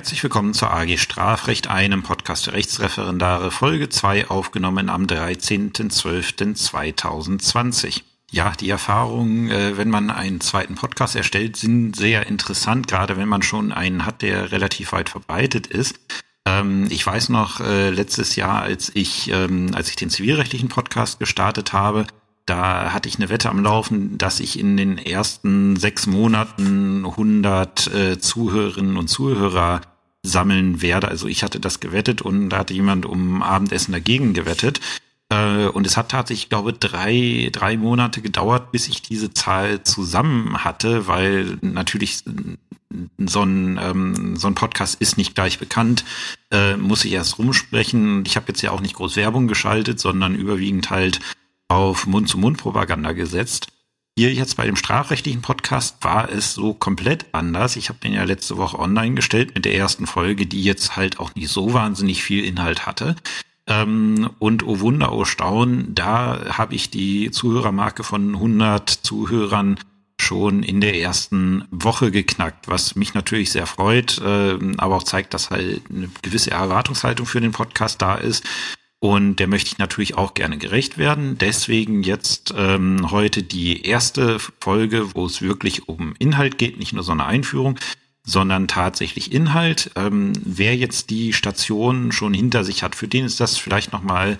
Herzlich willkommen zur AG Strafrecht, einem Podcast für Rechtsreferendare, Folge 2, aufgenommen am 13.12.2020. Ja, die Erfahrungen, äh, wenn man einen zweiten Podcast erstellt, sind sehr interessant, gerade wenn man schon einen hat, der relativ weit verbreitet ist. Ähm, ich weiß noch, äh, letztes Jahr, als ich, ähm, als ich den zivilrechtlichen Podcast gestartet habe, da hatte ich eine Wette am Laufen, dass ich in den ersten sechs Monaten 100 äh, Zuhörerinnen und Zuhörer sammeln werde. Also ich hatte das gewettet und da hatte jemand um Abendessen dagegen gewettet. Äh, und es hat tatsächlich, ich glaube, drei, drei Monate gedauert, bis ich diese Zahl zusammen hatte, weil natürlich so ein, ähm, so ein Podcast ist nicht gleich bekannt, äh, muss ich erst rumsprechen. Ich habe jetzt ja auch nicht groß Werbung geschaltet, sondern überwiegend halt auf Mund-zu-Mund-Propaganda gesetzt. Hier jetzt bei dem strafrechtlichen Podcast war es so komplett anders. Ich habe den ja letzte Woche online gestellt mit der ersten Folge, die jetzt halt auch nicht so wahnsinnig viel Inhalt hatte. Ähm, und oh Wunder, oh Staun, da habe ich die Zuhörermarke von 100 Zuhörern schon in der ersten Woche geknackt, was mich natürlich sehr freut, äh, aber auch zeigt, dass halt eine gewisse Erwartungshaltung für den Podcast da ist. Und der möchte ich natürlich auch gerne gerecht werden. Deswegen jetzt ähm, heute die erste Folge, wo es wirklich um Inhalt geht, nicht nur so eine Einführung, sondern tatsächlich Inhalt. Ähm, wer jetzt die Station schon hinter sich hat, für den ist das vielleicht nochmal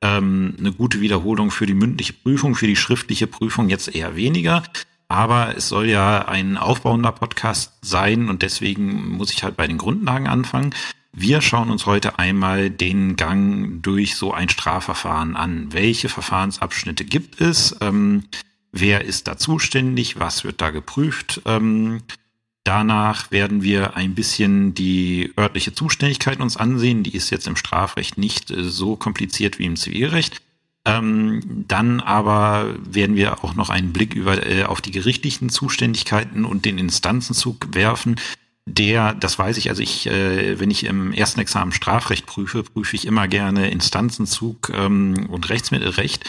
ähm, eine gute Wiederholung für die mündliche Prüfung, für die schriftliche Prüfung jetzt eher weniger. Aber es soll ja ein aufbauender Podcast sein und deswegen muss ich halt bei den Grundlagen anfangen. Wir schauen uns heute einmal den Gang durch so ein Strafverfahren an. Welche Verfahrensabschnitte gibt es? Ähm, wer ist da zuständig? Was wird da geprüft? Ähm, danach werden wir ein bisschen die örtliche Zuständigkeit uns ansehen. Die ist jetzt im Strafrecht nicht äh, so kompliziert wie im Zivilrecht. Ähm, dann aber werden wir auch noch einen Blick über, äh, auf die gerichtlichen Zuständigkeiten und den Instanzenzug werfen der, das weiß ich, also ich, äh, wenn ich im ersten Examen Strafrecht prüfe, prüfe ich immer gerne Instanzenzug ähm, und Rechtsmittelrecht,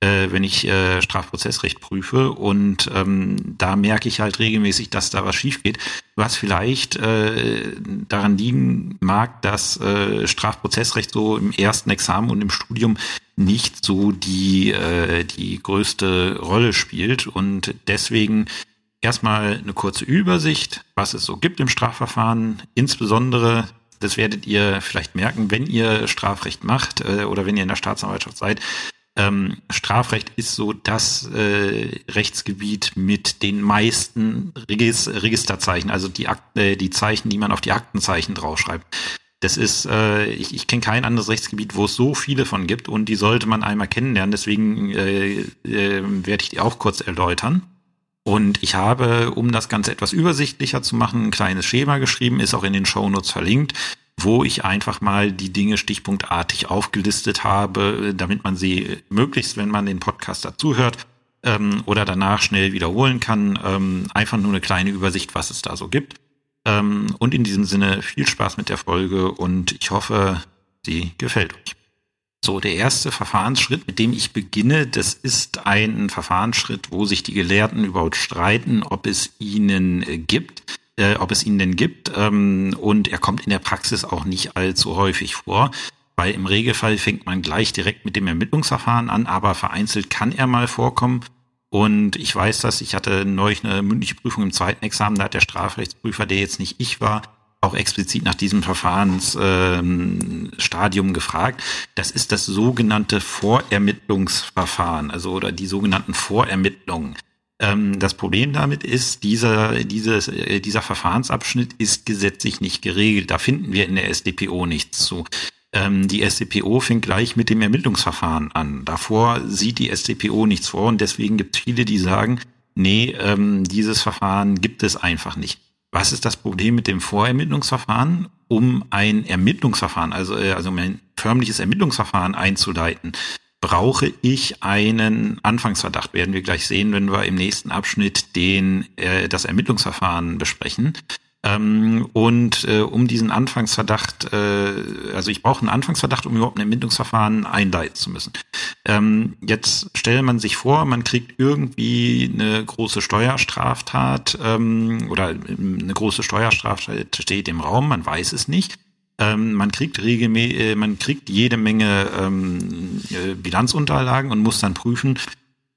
äh, wenn ich äh, Strafprozessrecht prüfe. Und ähm, da merke ich halt regelmäßig, dass da was schief geht, was vielleicht äh, daran liegen mag, dass äh, Strafprozessrecht so im ersten Examen und im Studium nicht so die, äh, die größte Rolle spielt. Und deswegen erstmal eine kurze Übersicht, was es so gibt im Strafverfahren. Insbesondere, das werdet ihr vielleicht merken, wenn ihr Strafrecht macht äh, oder wenn ihr in der Staatsanwaltschaft seid. Ähm, Strafrecht ist so das äh, Rechtsgebiet mit den meisten Regis Registerzeichen, also die, Akt, äh, die Zeichen, die man auf die Aktenzeichen draufschreibt. Das ist, äh, ich, ich kenne kein anderes Rechtsgebiet, wo es so viele von gibt und die sollte man einmal kennenlernen. Deswegen äh, äh, werde ich die auch kurz erläutern. Und ich habe, um das Ganze etwas übersichtlicher zu machen, ein kleines Schema geschrieben, ist auch in den Shownotes verlinkt, wo ich einfach mal die Dinge stichpunktartig aufgelistet habe, damit man sie möglichst, wenn man den Podcast dazuhört ähm, oder danach schnell wiederholen kann. Ähm, einfach nur eine kleine Übersicht, was es da so gibt. Ähm, und in diesem Sinne viel Spaß mit der Folge und ich hoffe, sie gefällt euch. So, der erste Verfahrensschritt, mit dem ich beginne, das ist ein Verfahrensschritt, wo sich die Gelehrten überhaupt streiten, ob es ihnen äh, gibt, äh, ob es ihn denn gibt. Ähm, und er kommt in der Praxis auch nicht allzu häufig vor. Weil im Regelfall fängt man gleich direkt mit dem Ermittlungsverfahren an, aber vereinzelt kann er mal vorkommen. Und ich weiß das, ich hatte neulich eine mündliche Prüfung im zweiten Examen, da hat der Strafrechtsprüfer, der jetzt nicht ich war, auch explizit nach diesem Verfahrensstadium ähm, gefragt. Das ist das sogenannte Vorermittlungsverfahren, also oder die sogenannten Vorermittlungen. Ähm, das Problem damit ist, dieser, dieses, äh, dieser Verfahrensabschnitt ist gesetzlich nicht geregelt. Da finden wir in der SDPO nichts zu. Ähm, die SDPO fängt gleich mit dem Ermittlungsverfahren an. Davor sieht die SDPO nichts vor und deswegen gibt es viele, die sagen, nee, ähm, dieses Verfahren gibt es einfach nicht. Was ist das Problem mit dem Vorermittlungsverfahren? Um ein Ermittlungsverfahren, also, äh, also um ein förmliches Ermittlungsverfahren einzuleiten, brauche ich einen Anfangsverdacht. Werden wir gleich sehen, wenn wir im nächsten Abschnitt den, äh, das Ermittlungsverfahren besprechen. Ähm, und äh, um diesen Anfangsverdacht, äh, also ich brauche einen Anfangsverdacht, um überhaupt ein Ermittlungsverfahren einleiten zu müssen. Ähm, jetzt stellt man sich vor, man kriegt irgendwie eine große Steuerstraftat ähm, oder eine große Steuerstraftat steht im Raum, man weiß es nicht. Ähm, man kriegt regelmäßig, äh, man kriegt jede Menge ähm, äh, Bilanzunterlagen und muss dann prüfen,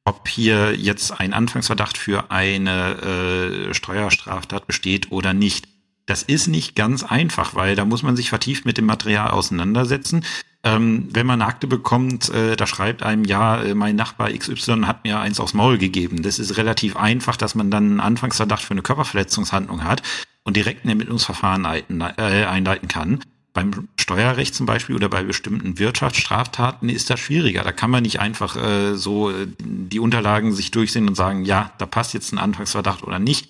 ob hier jetzt ein Anfangsverdacht für eine äh, Steuerstraftat besteht oder nicht. Das ist nicht ganz einfach, weil da muss man sich vertieft mit dem Material auseinandersetzen. Ähm, wenn man eine Akte bekommt, äh, da schreibt einem, ja, äh, mein Nachbar XY hat mir eins aufs Maul gegeben. Das ist relativ einfach, dass man dann einen Anfangsverdacht für eine Körperverletzungshandlung hat und direkt ein Ermittlungsverfahren einleiten, äh, einleiten kann. Beim Steuerrecht zum Beispiel oder bei bestimmten Wirtschaftsstraftaten ist das schwieriger. Da kann man nicht einfach äh, so äh, die Unterlagen sich durchsehen und sagen, ja, da passt jetzt ein Anfangsverdacht oder nicht.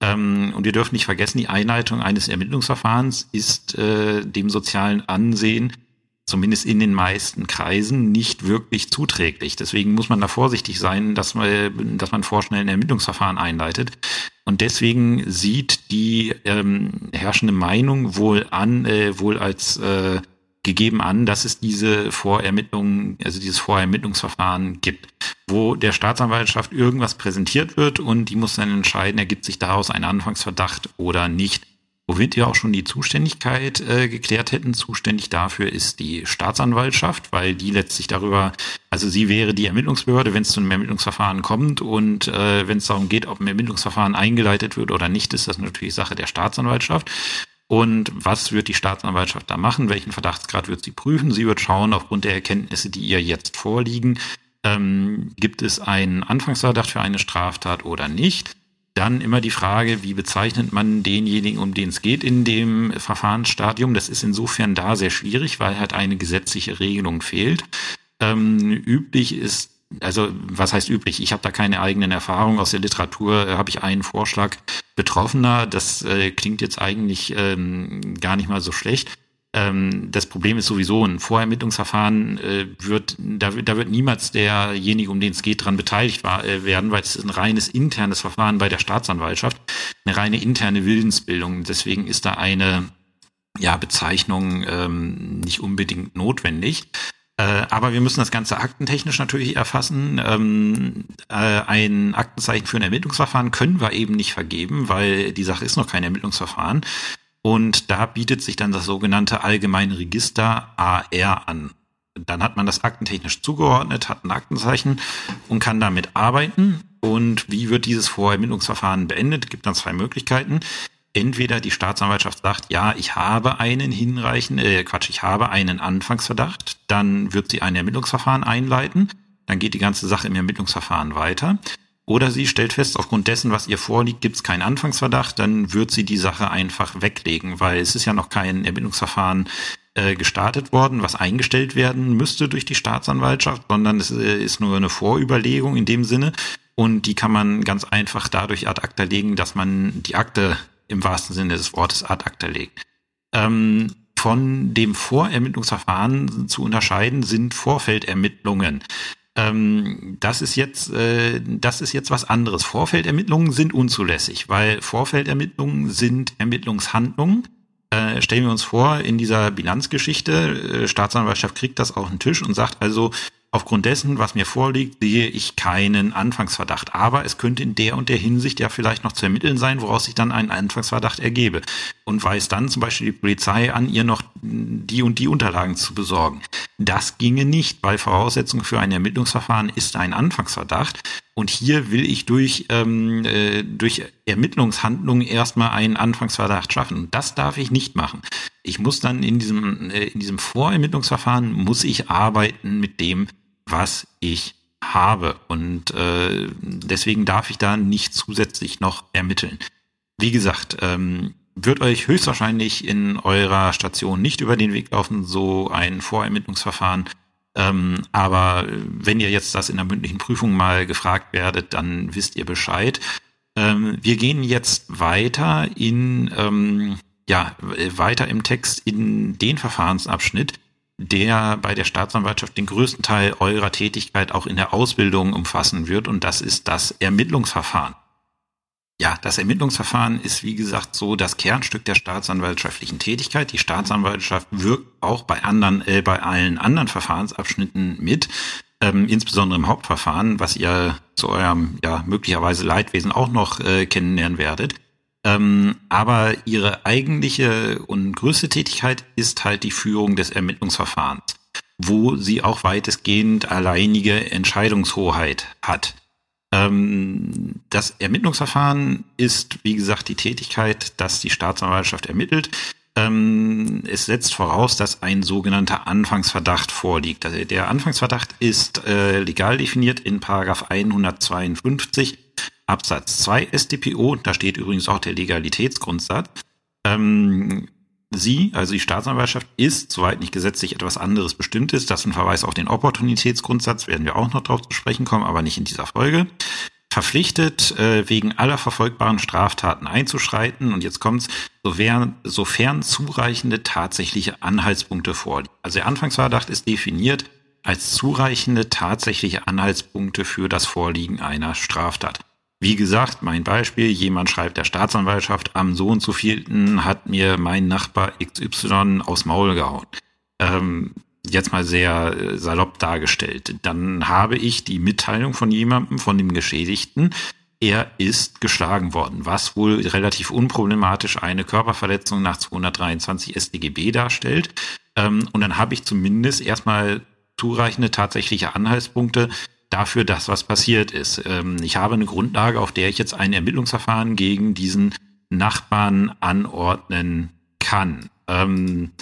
Ähm, und wir dürfen nicht vergessen, die Einleitung eines Ermittlungsverfahrens ist äh, dem sozialen Ansehen zumindest in den meisten Kreisen, nicht wirklich zuträglich. Deswegen muss man da vorsichtig sein, dass man, dass man vorschnell ein Ermittlungsverfahren einleitet. Und deswegen sieht die ähm, herrschende Meinung wohl an, äh, wohl als äh, gegeben an, dass es diese Vorermittlungen, also dieses Vorermittlungsverfahren gibt, wo der Staatsanwaltschaft irgendwas präsentiert wird und die muss dann entscheiden, ergibt sich daraus ein Anfangsverdacht oder nicht. Womit wir auch schon die Zuständigkeit äh, geklärt hätten. Zuständig dafür ist die Staatsanwaltschaft, weil die letztlich darüber, also sie wäre die Ermittlungsbehörde, wenn es zu einem Ermittlungsverfahren kommt und äh, wenn es darum geht, ob ein Ermittlungsverfahren eingeleitet wird oder nicht, ist das natürlich Sache der Staatsanwaltschaft. Und was wird die Staatsanwaltschaft da machen? Welchen Verdachtsgrad wird sie prüfen? Sie wird schauen, aufgrund der Erkenntnisse, die ihr jetzt vorliegen, ähm, gibt es einen Anfangsverdacht für eine Straftat oder nicht? Dann immer die Frage, wie bezeichnet man denjenigen, um den es geht in dem Verfahrensstadium. Das ist insofern da sehr schwierig, weil halt eine gesetzliche Regelung fehlt. Ähm, üblich ist also was heißt üblich? Ich habe da keine eigenen Erfahrungen aus der Literatur. Äh, habe ich einen Vorschlag Betroffener. Das äh, klingt jetzt eigentlich ähm, gar nicht mal so schlecht. Ähm, das Problem ist sowieso, ein Vorermittlungsverfahren äh, wird, da, da wird niemals derjenige, um den es geht, dran beteiligt war, äh, werden, weil es ist ein reines internes Verfahren bei der Staatsanwaltschaft, eine reine interne Willensbildung. Deswegen ist da eine ja, Bezeichnung ähm, nicht unbedingt notwendig. Äh, aber wir müssen das Ganze aktentechnisch natürlich erfassen. Ähm, äh, ein Aktenzeichen für ein Ermittlungsverfahren können wir eben nicht vergeben, weil die Sache ist noch kein Ermittlungsverfahren. Und da bietet sich dann das sogenannte Allgemeine Register AR an. Dann hat man das aktentechnisch zugeordnet, hat ein Aktenzeichen und kann damit arbeiten. Und wie wird dieses Vorermittlungsverfahren beendet? Gibt dann zwei Möglichkeiten. Entweder die Staatsanwaltschaft sagt, ja, ich habe einen hinreichenden, äh, Quatsch, ich habe einen Anfangsverdacht, dann wird sie ein Ermittlungsverfahren einleiten, dann geht die ganze Sache im Ermittlungsverfahren weiter. Oder sie stellt fest, aufgrund dessen, was ihr vorliegt, gibt es keinen Anfangsverdacht, dann wird sie die Sache einfach weglegen, weil es ist ja noch kein Ermittlungsverfahren äh, gestartet worden, was eingestellt werden müsste durch die Staatsanwaltschaft, sondern es äh, ist nur eine Vorüberlegung in dem Sinne. Und die kann man ganz einfach dadurch ad acta legen, dass man die Akte im wahrsten Sinne des Wortes ad acta legt. Ähm, von dem Vorermittlungsverfahren zu unterscheiden sind Vorfeldermittlungen. Ähm, das ist jetzt, äh, das ist jetzt was anderes. Vorfeldermittlungen sind unzulässig, weil Vorfeldermittlungen sind Ermittlungshandlungen. Äh, stellen wir uns vor, in dieser Bilanzgeschichte, äh, Staatsanwaltschaft kriegt das auf den Tisch und sagt also, Aufgrund dessen, was mir vorliegt, sehe ich keinen Anfangsverdacht. Aber es könnte in der und der Hinsicht ja vielleicht noch zu ermitteln sein, woraus sich dann ein Anfangsverdacht ergebe. Und weiß dann zum Beispiel die Polizei an, ihr noch die und die Unterlagen zu besorgen. Das ginge nicht, weil Voraussetzung für ein Ermittlungsverfahren ist ein Anfangsverdacht. Und hier will ich durch, ähm, äh, durch Ermittlungshandlungen erstmal einen Anfangsverdacht schaffen. Und das darf ich nicht machen. Ich muss dann in diesem, äh, in diesem Vorermittlungsverfahren muss ich arbeiten mit dem, was ich habe. Und äh, deswegen darf ich da nicht zusätzlich noch ermitteln. Wie gesagt, ähm, wird euch höchstwahrscheinlich in eurer Station nicht über den Weg laufen, so ein Vorermittlungsverfahren. Ähm, aber wenn ihr jetzt das in der mündlichen Prüfung mal gefragt werdet, dann wisst ihr Bescheid. Ähm, wir gehen jetzt weiter in, ähm, ja, weiter im Text in den Verfahrensabschnitt, der bei der Staatsanwaltschaft den größten Teil eurer Tätigkeit auch in der Ausbildung umfassen wird. Und das ist das Ermittlungsverfahren. Ja, das Ermittlungsverfahren ist, wie gesagt, so das Kernstück der staatsanwaltschaftlichen Tätigkeit. Die Staatsanwaltschaft wirkt auch bei anderen, äh, bei allen anderen Verfahrensabschnitten mit. ähm, insbesondere im Hauptverfahren, was ihr zu eurem ja möglicherweise Leidwesen auch noch äh, kennenlernen werdet. Ähm, aber ihre eigentliche und größte Tätigkeit ist halt die Führung des Ermittlungsverfahrens, wo sie auch weitestgehend alleinige Entscheidungshoheit hat. Ähm, das Ermittlungsverfahren ist, wie gesagt, die Tätigkeit, dass die Staatsanwaltschaft ermittelt. Ähm, es setzt voraus, dass ein sogenannter Anfangsverdacht vorliegt. Also der Anfangsverdacht ist äh, legal definiert in Paragraph 152 Absatz 2 StPO. Da steht übrigens auch der Legalitätsgrundsatz. Ähm, Sie, also die Staatsanwaltschaft, ist, soweit nicht gesetzlich etwas anderes bestimmt ist, das ein Verweis auf den Opportunitätsgrundsatz, werden wir auch noch darauf zu sprechen kommen, aber nicht in dieser Folge, verpflichtet, äh, wegen aller verfolgbaren Straftaten einzuschreiten. Und jetzt kommt's, sofern, sofern zureichende tatsächliche Anhaltspunkte vorliegen. Also der Anfangsverdacht ist definiert als zureichende tatsächliche Anhaltspunkte für das Vorliegen einer Straftat. Wie gesagt, mein Beispiel, jemand schreibt der Staatsanwaltschaft, am so und so vielten hat mir mein Nachbar XY aus Maul gehauen. Ähm, jetzt mal sehr äh, salopp dargestellt. Dann habe ich die Mitteilung von jemandem, von dem Geschädigten, er ist geschlagen worden, was wohl relativ unproblematisch eine Körperverletzung nach 223 StGB darstellt. Ähm, und dann habe ich zumindest erstmal zureichende tatsächliche Anhaltspunkte, dafür, dass was passiert ist. Ähm, ich habe eine Grundlage, auf der ich jetzt ein Ermittlungsverfahren gegen diesen Nachbarn anordnen kann. Ähm,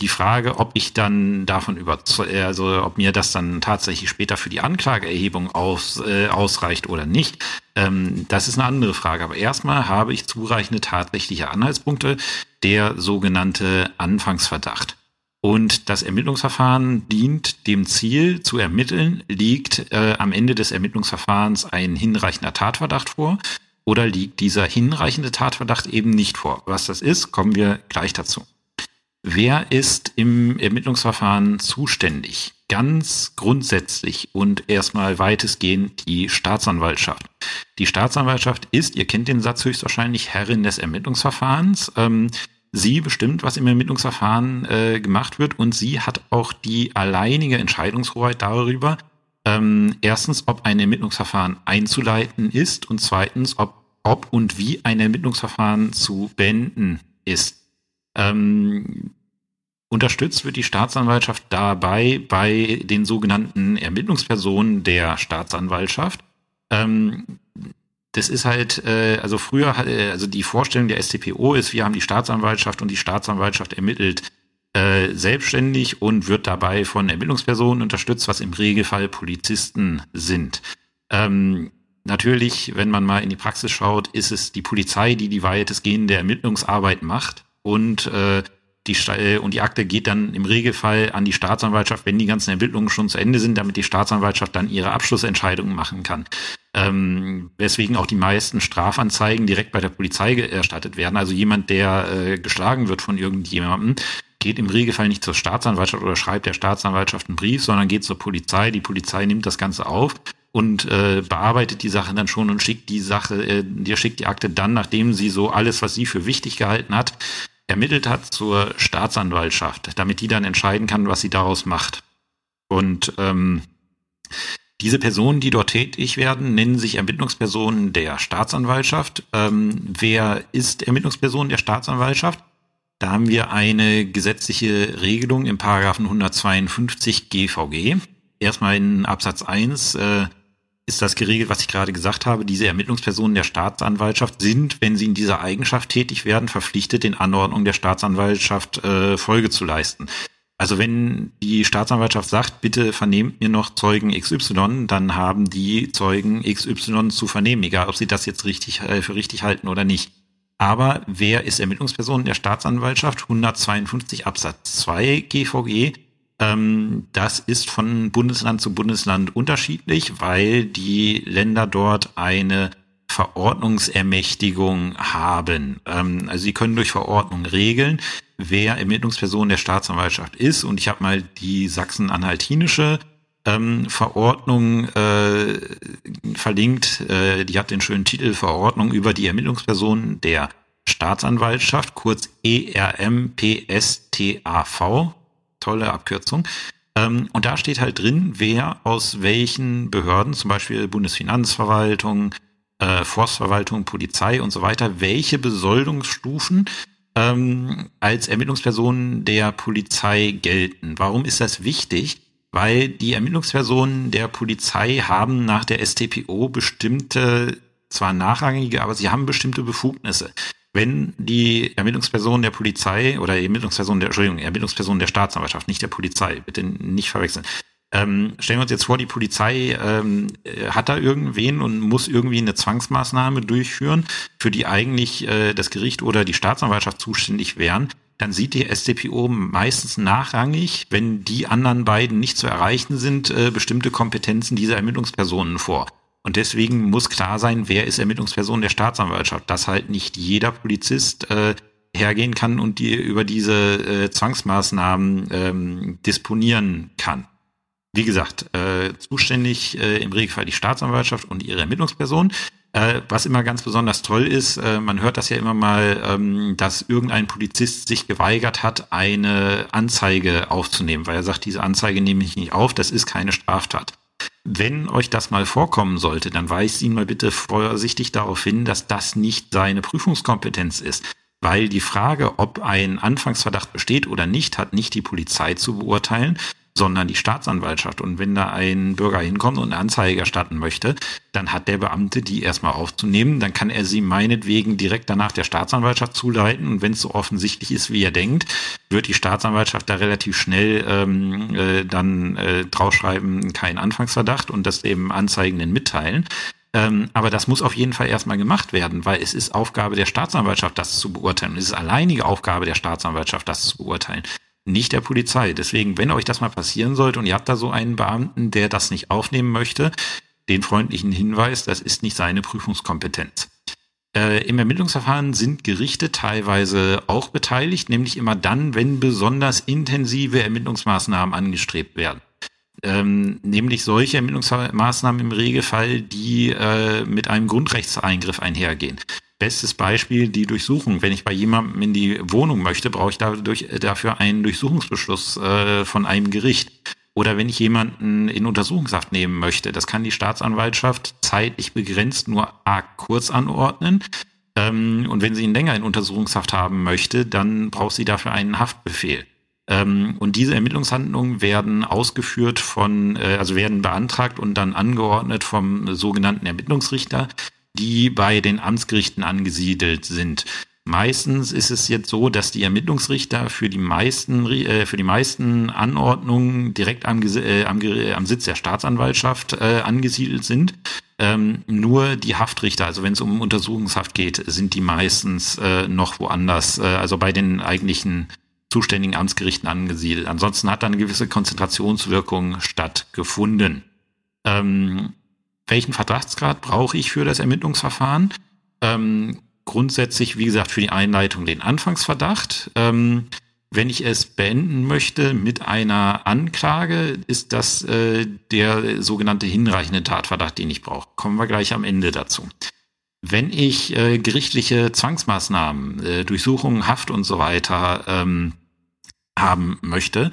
die Frage, ob ich dann davon überzeugt, also ob mir das dann tatsächlich später für die Anklageerhebung aus, äh, ausreicht oder nicht, ähm, das ist eine andere Frage. Aber erstmal habe ich zureichende tatsächliche Anhaltspunkte, der sogenannte Anfangsverdacht. Und das Ermittlungsverfahren dient dem Ziel zu ermitteln, liegt äh, am Ende des Ermittlungsverfahrens ein hinreichender Tatverdacht vor oder liegt dieser hinreichende Tatverdacht eben nicht vor. Was das ist, kommen wir gleich dazu. Wer ist im Ermittlungsverfahren zuständig? Ganz grundsätzlich und erstmal weitestgehend die Staatsanwaltschaft. Die Staatsanwaltschaft ist, ihr kennt den Satz höchstwahrscheinlich, Herrin des Ermittlungsverfahrens. Ähm, sie bestimmt, was im Ermittlungsverfahren äh, gemacht wird und sie hat auch die alleinige Entscheidungshoheit darüber, ähm, erstens, ob ein Ermittlungsverfahren einzuleiten ist und zweitens, ob, ob und wie ein Ermittlungsverfahren zu beenden ist. Ähm, unterstützt wird die Staatsanwaltschaft dabei bei den sogenannten Ermittlungspersonen der Staatsanwaltschaft. Ähm, das ist halt, äh, also früher, äh, also die Vorstellung der StPO ist, wir haben die Staatsanwaltschaft und die Staatsanwaltschaft ermittelt äh, selbstständig und wird dabei von Ermittlungspersonen unterstützt, was im Regelfall Polizisten sind. Ähm, natürlich, wenn man mal in die Praxis schaut, ist es die Polizei, die die weitestgehende Ermittlungsarbeit macht und äh, die, äh, und die Akte geht dann im Regelfall an die Staatsanwaltschaft, wenn die ganzen Ermittlungen schon zu Ende sind, damit die Staatsanwaltschaft dann ihre Abschlussentscheidungen machen kann. Ähm, weswegen auch die meisten Strafanzeigen direkt bei der Polizei erstattet werden. Also jemand, der äh, geschlagen wird von irgendjemandem, geht im Regelfall nicht zur Staatsanwaltschaft oder schreibt der Staatsanwaltschaft einen Brief, sondern geht zur Polizei. Die Polizei nimmt das Ganze auf und äh, bearbeitet die Sache dann schon und schickt die Sache, äh, dir schickt die Akte dann, nachdem sie so alles, was sie für wichtig gehalten hat, ermittelt hat zur Staatsanwaltschaft, damit die dann entscheiden kann, was sie daraus macht. Und ähm, diese Personen, die dort tätig werden, nennen sich Ermittlungspersonen der Staatsanwaltschaft. Ähm, wer ist Ermittlungsperson der Staatsanwaltschaft? Da haben wir eine gesetzliche Regelung im Paragraphen 152 GVG. Erstmal in Absatz 1 äh, ist das geregelt, was ich gerade gesagt habe. Diese Ermittlungspersonen der Staatsanwaltschaft sind, wenn sie in dieser Eigenschaft tätig werden, verpflichtet, den Anordnungen der Staatsanwaltschaft äh, Folge zu leisten. Also wenn die Staatsanwaltschaft sagt, bitte vernehmt mir noch Zeugen XY, dann haben die Zeugen XY zu vernehmen, egal ob sie das jetzt richtig äh, für richtig halten oder nicht. Aber wer ist Ermittlungsperson der Staatsanwaltschaft? 152 Absatz 2 GVG ähm, das ist von Bundesland zu Bundesland unterschiedlich, weil die Länder dort eine Verordnungsermächtigung haben. Ähm, also sie können durch Verordnung regeln, wer Ermittlungsperson der Staatsanwaltschaft ist. Und ich habe mal die sachsen-anhaltinische ähm, Verordnung äh, verlinkt. Äh, die hat den schönen Titel Verordnung über die Ermittlungsperson der Staatsanwaltschaft, kurz ERMPSTAV tolle Abkürzung. Ähm, und da steht halt drin, wer aus welchen Behörden, zum Beispiel Bundesfinanzverwaltung, äh, Forstverwaltung, Polizei und so weiter, welche Besoldungsstufen ähm, als Ermittlungspersonen der Polizei gelten. Warum ist das wichtig? Weil die Ermittlungspersonen der Polizei haben nach der STPO bestimmte, zwar nachrangige, aber sie haben bestimmte Befugnisse. Wenn die Ermittlungspersonen der Polizei oder Ermittlungspersonen der, Entschuldigung, Ermittlungspersonen der Staatsanwaltschaft, nicht der Polizei, bitte nicht verwechseln, ähm, stellen wir uns jetzt vor, die Polizei ähm, hat da irgendwen und muss irgendwie eine Zwangsmaßnahme durchführen, für die eigentlich äh, das Gericht oder die Staatsanwaltschaft zuständig wären. Dann sieht die SDPO meistens nachrangig, wenn die anderen beiden nicht zu erreichen sind, äh, bestimmte Kompetenzen dieser Ermittlungspersonen vor. Und deswegen muss klar sein, wer ist Ermittlungsperson der Staatsanwaltschaft, dass halt nicht jeder Polizist äh, hergehen kann und die über diese äh, Zwangsmaßnahmen ähm, disponieren kann. Wie gesagt, äh, zuständig äh, im Regelfall die Staatsanwaltschaft und ihre Ermittlungsperson. Äh, was immer ganz besonders toll ist, äh, man hört das ja immer mal, ähm, dass irgendein Polizist sich geweigert hat, eine Anzeige aufzunehmen, weil er sagt, diese Anzeige nehme ich nicht auf, das ist keine Straftat. Wenn euch das mal vorkommen sollte, dann weist ihn mal bitte vorsichtig darauf hin, dass das nicht seine Prüfungskompetenz ist. Weil die Frage, ob ein Anfangsverdacht besteht oder nicht, hat nicht die Polizei zu beurteilen, sondern die Staatsanwaltschaft. Und wenn da ein Bürger hinkommt und eine Anzeige erstatten möchte, dann hat der Beamte die erstmal aufzunehmen. Dann kann er sie meinetwegen direkt danach der Staatsanwaltschaft zuleiten. Und wenn es so offensichtlich ist, wie er denkt, wird die Staatsanwaltschaft da relativ schnell ähm, äh, dann äh, draufschreiben, kein Anfangsverdacht und das eben Anzeigenden mitteilen. Ähm, aber das muss auf jeden Fall erstmal gemacht werden, weil es ist Aufgabe der Staatsanwaltschaft, das zu beurteilen. es ist alleinige Aufgabe der Staatsanwaltschaft, das zu beurteilen nicht der Polizei. Deswegen, wenn euch das mal passieren sollte und ihr habt da so einen Beamten, der das nicht aufnehmen möchte, den freundlichen Hinweis, das ist nicht seine Prüfungskompetenz. Äh, Im Ermittlungsverfahren sind Gerichte teilweise auch beteiligt, nämlich immer dann, wenn besonders intensive Ermittlungsmaßnahmen angestrebt werden. Ähm, nämlich solche Ermittlungsmaßnahmen im Regelfall, die äh, mit einem Grundrechtseingriff einhergehen. Bestes Beispiel die Durchsuchung. Wenn ich bei jemandem in die Wohnung möchte, brauche ich dadurch, dafür einen Durchsuchungsbeschluss äh, von einem Gericht. Oder wenn ich jemanden in Untersuchungshaft nehmen möchte, das kann die Staatsanwaltschaft zeitlich begrenzt nur arg kurz anordnen. Ähm, und wenn sie ihn länger in Untersuchungshaft haben möchte, dann braucht sie dafür einen Haftbefehl. Ähm, und diese Ermittlungshandlungen werden ausgeführt von, äh, also werden beantragt und dann angeordnet vom sogenannten Ermittlungsrichter, die bei den Amtsgerichten angesiedelt sind. Meistens ist es jetzt so, dass die Ermittlungsrichter für die meisten, äh, für die meisten Anordnungen direkt am, äh, am, am Sitz der Staatsanwaltschaft äh, angesiedelt sind. Ähm, nur die Haftrichter, also wenn es um Untersuchungshaft geht, sind die meistens äh, noch woanders, äh, also bei den eigentlichen zuständigen Amtsgerichten angesiedelt. Ansonsten hat da eine gewisse Konzentrationswirkung stattgefunden. Ähm, welchen Verdachtsgrad brauche ich für das Ermittlungsverfahren? Ähm, grundsätzlich, wie gesagt, für die Einleitung den Anfangsverdacht. Ähm, wenn ich es beenden möchte mit einer Anklage, ist das äh, der sogenannte hinreichende Tatverdacht, den ich brauche. Kommen wir gleich am Ende dazu. Wenn ich äh, gerichtliche Zwangsmaßnahmen, äh, Durchsuchungen, Haft und so weiter ähm, haben möchte,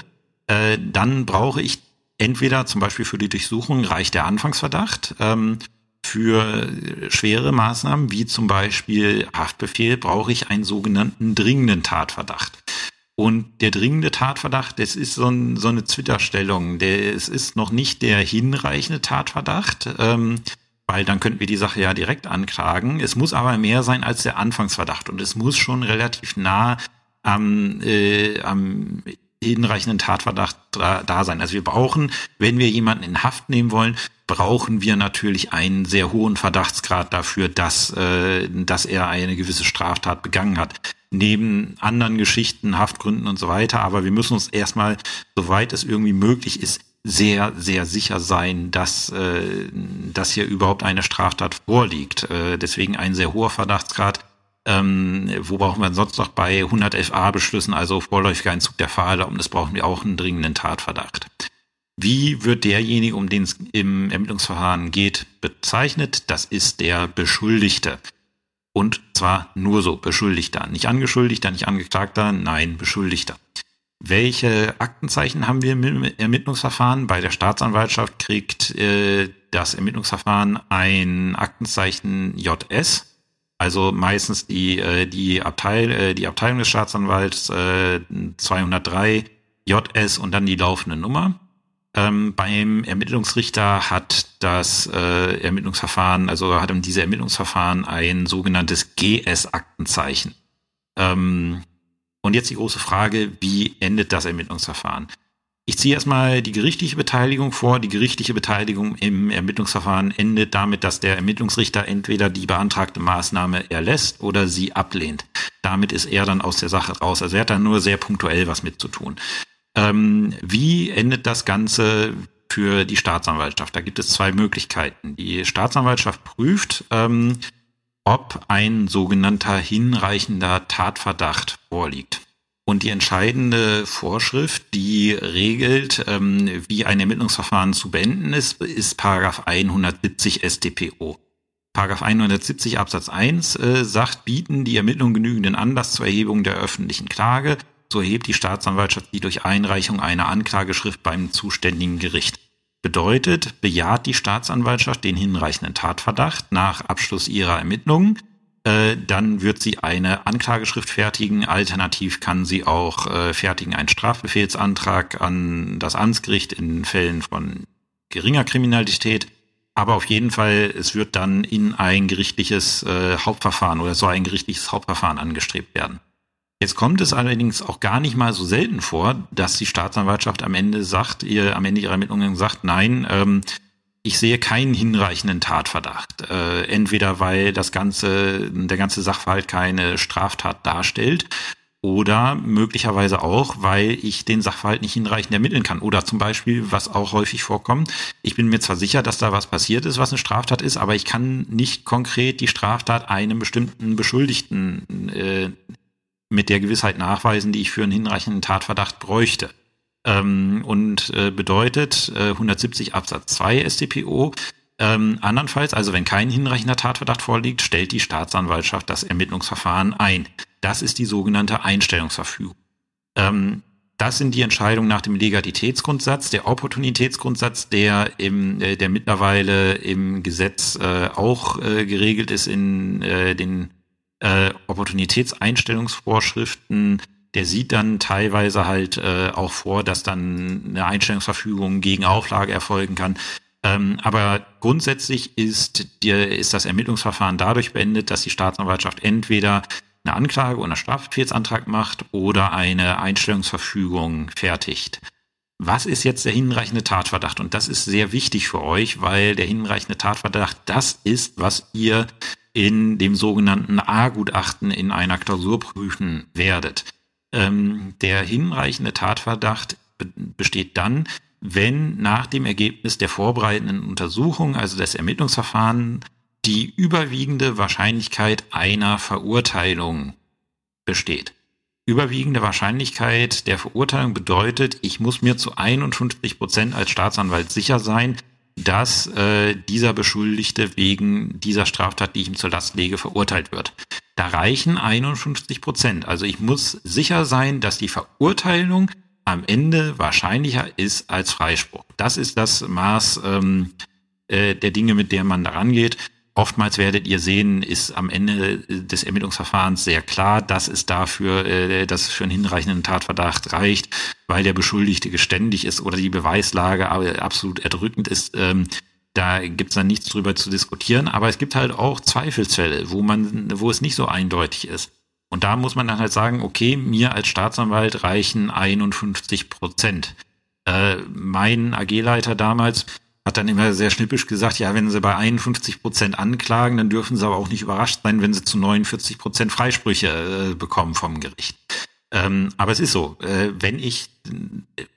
äh, dann brauche ich entweder zum Beispiel für die Durchsuchung reicht der Anfangsverdacht. Ähm, für schwere Maßnahmen, wie zum Beispiel Haftbefehl, brauche ich einen sogenannten dringenden Tatverdacht. Und der dringende Tatverdacht, das ist so, ein, so eine Zwitterstellung. Der, es ist noch nicht der hinreichende Tatverdacht, ähm, weil dann könnten wir die Sache ja direkt anklagen. Es muss aber mehr sein als der Anfangsverdacht und es muss schon relativ nah am, äh, am hinreichenden Tatverdacht da, da sein. Also wir brauchen, wenn wir jemanden in Haft nehmen wollen, brauchen wir natürlich einen sehr hohen Verdachtsgrad dafür, dass, äh, dass er eine gewisse Straftat begangen hat. Neben anderen Geschichten, Haftgründen und so weiter. Aber wir müssen uns erstmal, soweit es irgendwie möglich ist, sehr, sehr sicher sein, dass, äh, dass hier überhaupt eine Straftat vorliegt. Äh, deswegen ein sehr hoher Verdachtsgrad ähm, wo brauchen wir sonst noch bei 111 a Beschlüssen, also vorläufiger Entzug der Fahrerlaubnis, brauchen wir auch einen dringenden Tatverdacht. Wie wird derjenige, um den es im Ermittlungsverfahren geht, bezeichnet? Das ist der Beschuldigte. Und zwar nur so, Beschuldigter. Nicht Angeschuldigter, nicht Angeklagter, nein, Beschuldigter. Welche Aktenzeichen haben wir im Ermittlungsverfahren? Bei der Staatsanwaltschaft kriegt äh, das Ermittlungsverfahren ein Aktenzeichen JS, also meistens die, äh, die, Abteil, äh, die Abteilung des Staatsanwalts äh, 203 JS und dann die laufende Nummer. Ähm, beim Ermittlungsrichter hat das äh, Ermittlungsverfahren, also hat diese Ermittlungsverfahren ein sogenanntes GS-Aktenzeichen. Ähm, und jetzt die große Frage, wie endet das Ermittlungsverfahren? Ich ziehe erstmal die gerichtliche Beteiligung vor. Die gerichtliche Beteiligung im Ermittlungsverfahren endet damit, dass der Ermittlungsrichter entweder die beantragte Maßnahme erlässt oder sie ablehnt. Damit ist er dann aus der Sache raus. Also er hat dann nur sehr punktuell was mitzutun. Ähm, wie endet das Ganze für die Staatsanwaltschaft? Da gibt es zwei Möglichkeiten. Die Staatsanwaltschaft prüft, ähm, ob ein sogenannter hinreichender Tatverdacht vorliegt. Und die entscheidende Vorschrift, die regelt, ähm, wie ein Ermittlungsverfahren zu beenden ist, ist Paragraph 170 StPO. Paragraph 170 Absatz 1 äh, sagt, bieten die Ermittlungen genügenden Anlass zur Erhebung der öffentlichen Klage, so erhebt die Staatsanwaltschaft die durch Einreichung einer Anklageschrift beim zuständigen Gericht. Bedeutet, bejaht die Staatsanwaltschaft den hinreichenden Tatverdacht nach Abschluss ihrer Ermittlungen, äh, dann wird sie eine Anklageschrift fertigen. Alternativ kann sie auch äh, fertigen einen Strafbefehlsantrag an das Amtsgericht in Fällen von geringer Kriminalität. Aber auf jeden Fall, es wird dann in ein gerichtliches äh, Hauptverfahren oder soll ein gerichtliches Hauptverfahren angestrebt werden. Jetzt kommt es allerdings auch gar nicht mal so selten vor, dass die Staatsanwaltschaft am Ende sagt, ihr am Ende ihrer Ermittlungen sagt, nein, ähm, ich sehe keinen hinreichenden Tatverdacht. Äh, entweder weil das ganze, der ganze Sachverhalt keine Straftat darstellt oder möglicherweise auch, weil ich den Sachverhalt nicht hinreichend ermitteln kann. Oder zum Beispiel, was auch häufig vorkommt, ich bin mir zwar sicher, dass da was passiert ist, was eine Straftat ist, aber ich kann nicht konkret die Straftat einem bestimmten Beschuldigten äh, mit der Gewissheit nachweisen, die ich für einen hinreichenden Tatverdacht bräuchte. Ähm, und äh, bedeutet äh, 170 Absatz 2 StPO, ähm, andernfalls, also wenn kein hinreichender Tatverdacht vorliegt, stellt die Staatsanwaltschaft das Ermittlungsverfahren ein. Das ist die sogenannte Einstellungsverfügung. Ähm, das sind die Entscheidungen nach dem Legalitätsgrundsatz, der Opportunitätsgrundsatz, der im, äh, der mittlerweile im Gesetz äh, auch äh, geregelt ist in äh, den äh, Opportunitätseinstellungsvorschriften, der sieht dann teilweise halt äh, auch vor, dass dann eine Einstellungsverfügung gegen Auflage erfolgen kann. Ähm, aber grundsätzlich ist, die, ist das Ermittlungsverfahren dadurch beendet, dass die Staatsanwaltschaft entweder eine Anklage oder einen Strafbefehlsantrag macht oder eine Einstellungsverfügung fertigt. Was ist jetzt der hinreichende Tatverdacht? Und das ist sehr wichtig für euch, weil der hinreichende Tatverdacht das ist, was ihr in dem sogenannten A-Gutachten in einer Klausur prüfen werdet. Ähm, der hinreichende Tatverdacht besteht dann, wenn nach dem Ergebnis der vorbereitenden Untersuchung, also des Ermittlungsverfahrens, die überwiegende Wahrscheinlichkeit einer Verurteilung besteht. Überwiegende Wahrscheinlichkeit der Verurteilung bedeutet, ich muss mir zu 51 Prozent als Staatsanwalt sicher sein, dass äh, dieser Beschuldigte wegen dieser Straftat, die ich ihm zur Last lege, verurteilt wird. Da reichen 51 Prozent. Also ich muss sicher sein, dass die Verurteilung am Ende wahrscheinlicher ist als Freispruch. Das ist das Maß ähm, äh, der Dinge, mit der man daran geht. Oftmals werdet ihr sehen, ist am Ende des Ermittlungsverfahrens sehr klar, dass es dafür, äh, dass es für einen hinreichenden Tatverdacht reicht, weil der Beschuldigte geständig ist oder die Beweislage absolut erdrückend ist. Ähm, da gibt's dann nichts drüber zu diskutieren, aber es gibt halt auch Zweifelsfälle, wo man, wo es nicht so eindeutig ist. Und da muss man dann halt sagen, okay, mir als Staatsanwalt reichen 51 Prozent. Äh, mein AG-Leiter damals hat dann immer sehr schnippisch gesagt, ja, wenn sie bei 51 Prozent anklagen, dann dürfen sie aber auch nicht überrascht sein, wenn sie zu 49 Prozent Freisprüche äh, bekommen vom Gericht. Ähm, aber es ist so, äh, wenn ich,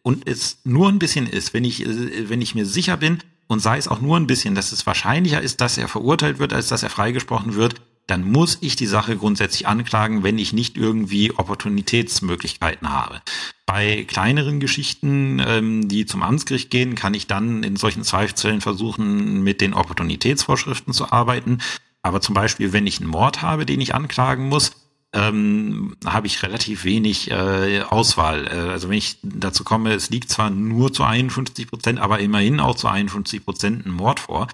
und es nur ein bisschen ist, wenn ich, äh, wenn ich mir sicher bin, und sei es auch nur ein bisschen, dass es wahrscheinlicher ist, dass er verurteilt wird, als dass er freigesprochen wird, dann muss ich die Sache grundsätzlich anklagen, wenn ich nicht irgendwie Opportunitätsmöglichkeiten habe. Bei kleineren Geschichten, ähm, die zum Amtsgericht gehen, kann ich dann in solchen Zweifelsfällen versuchen, mit den Opportunitätsvorschriften zu arbeiten. Aber zum Beispiel, wenn ich einen Mord habe, den ich anklagen muss, ähm, habe ich relativ wenig äh, Auswahl. Äh, also wenn ich dazu komme, es liegt zwar nur zu 51 Prozent, aber immerhin auch zu 51 Prozent ein Mord vor.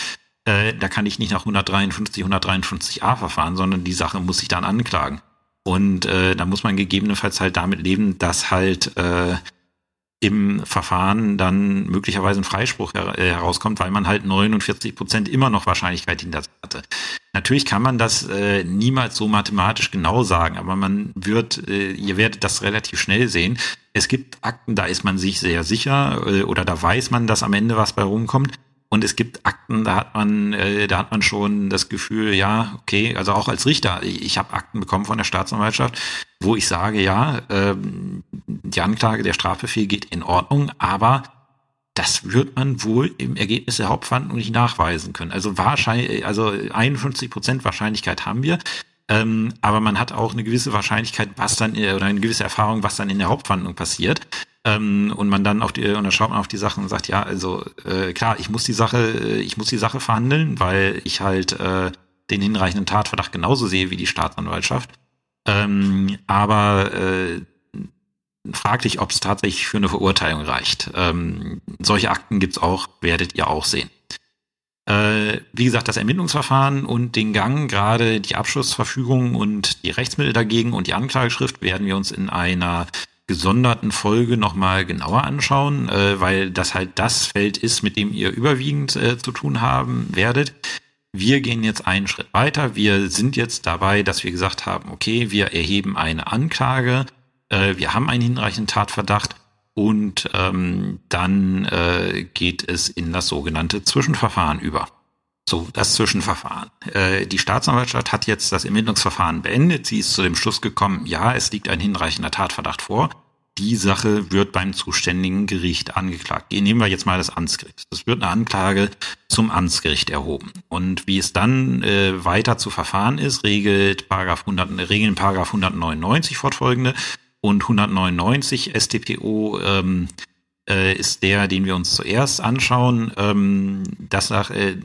Äh, da kann ich nicht nach 153, 153a verfahren, sondern die Sache muss ich dann anklagen. Und äh, da muss man gegebenenfalls halt damit leben, dass halt äh, im Verfahren dann möglicherweise ein Freispruch her äh, herauskommt, weil man halt 49 Prozent immer noch Wahrscheinlichkeit hinter hatte. Natürlich kann man das äh, niemals so mathematisch genau sagen, aber man wird, äh, ihr werdet das relativ schnell sehen. Es gibt Akten, da ist man sich sehr sicher äh, oder da weiß man, dass am Ende was bei rumkommt. Und es gibt Akten, da hat man, äh, da hat man schon das Gefühl, ja, okay, also auch als Richter, ich, ich habe Akten bekommen von der Staatsanwaltschaft, wo ich sage, ja, ähm, die Anklage, der Strafbefehl geht in Ordnung, aber das wird man wohl im Ergebnis der Hauptverhandlung nicht nachweisen können. Also wahrscheinlich, also 51 Prozent Wahrscheinlichkeit haben wir. Ähm, aber man hat auch eine gewisse Wahrscheinlichkeit, was dann, oder eine gewisse Erfahrung, was dann in der Hauptverhandlung passiert. Ähm, und man dann auf die, und dann schaut man auf die Sachen und sagt, ja, also äh, klar, ich muss die Sache, ich muss die Sache verhandeln, weil ich halt äh, den hinreichenden Tatverdacht genauso sehe wie die Staatsanwaltschaft. Ähm, aber äh, frag dich, ob es tatsächlich für eine Verurteilung reicht. Ähm, solche Akten gibt's auch, werdet ihr auch sehen. Äh, wie gesagt, das Ermittlungsverfahren und den Gang, gerade die Abschlussverfügung und die Rechtsmittel dagegen und die Anklageschrift werden wir uns in einer gesonderten Folge nochmal genauer anschauen, äh, weil das halt das Feld ist, mit dem ihr überwiegend äh, zu tun haben werdet. Wir gehen jetzt einen Schritt weiter. Wir sind jetzt dabei, dass wir gesagt haben, okay, wir erheben eine Anklage, äh, wir haben einen hinreichenden Tatverdacht und ähm, dann äh, geht es in das sogenannte Zwischenverfahren über. So, das Zwischenverfahren. Äh, die Staatsanwaltschaft hat jetzt das Ermittlungsverfahren beendet. Sie ist zu dem Schluss gekommen, ja, es liegt ein hinreichender Tatverdacht vor. Die Sache wird beim zuständigen Gericht angeklagt. Nehmen wir jetzt mal das Amtsgericht. Es wird eine Anklage zum Amtsgericht erhoben. Und wie es dann äh, weiter zu verfahren ist, regelt Paragraph 100, regeln Paragraph 199 fortfolgende und 199 StPO ähm, äh, ist der, den wir uns zuerst anschauen. Ähm, das, äh,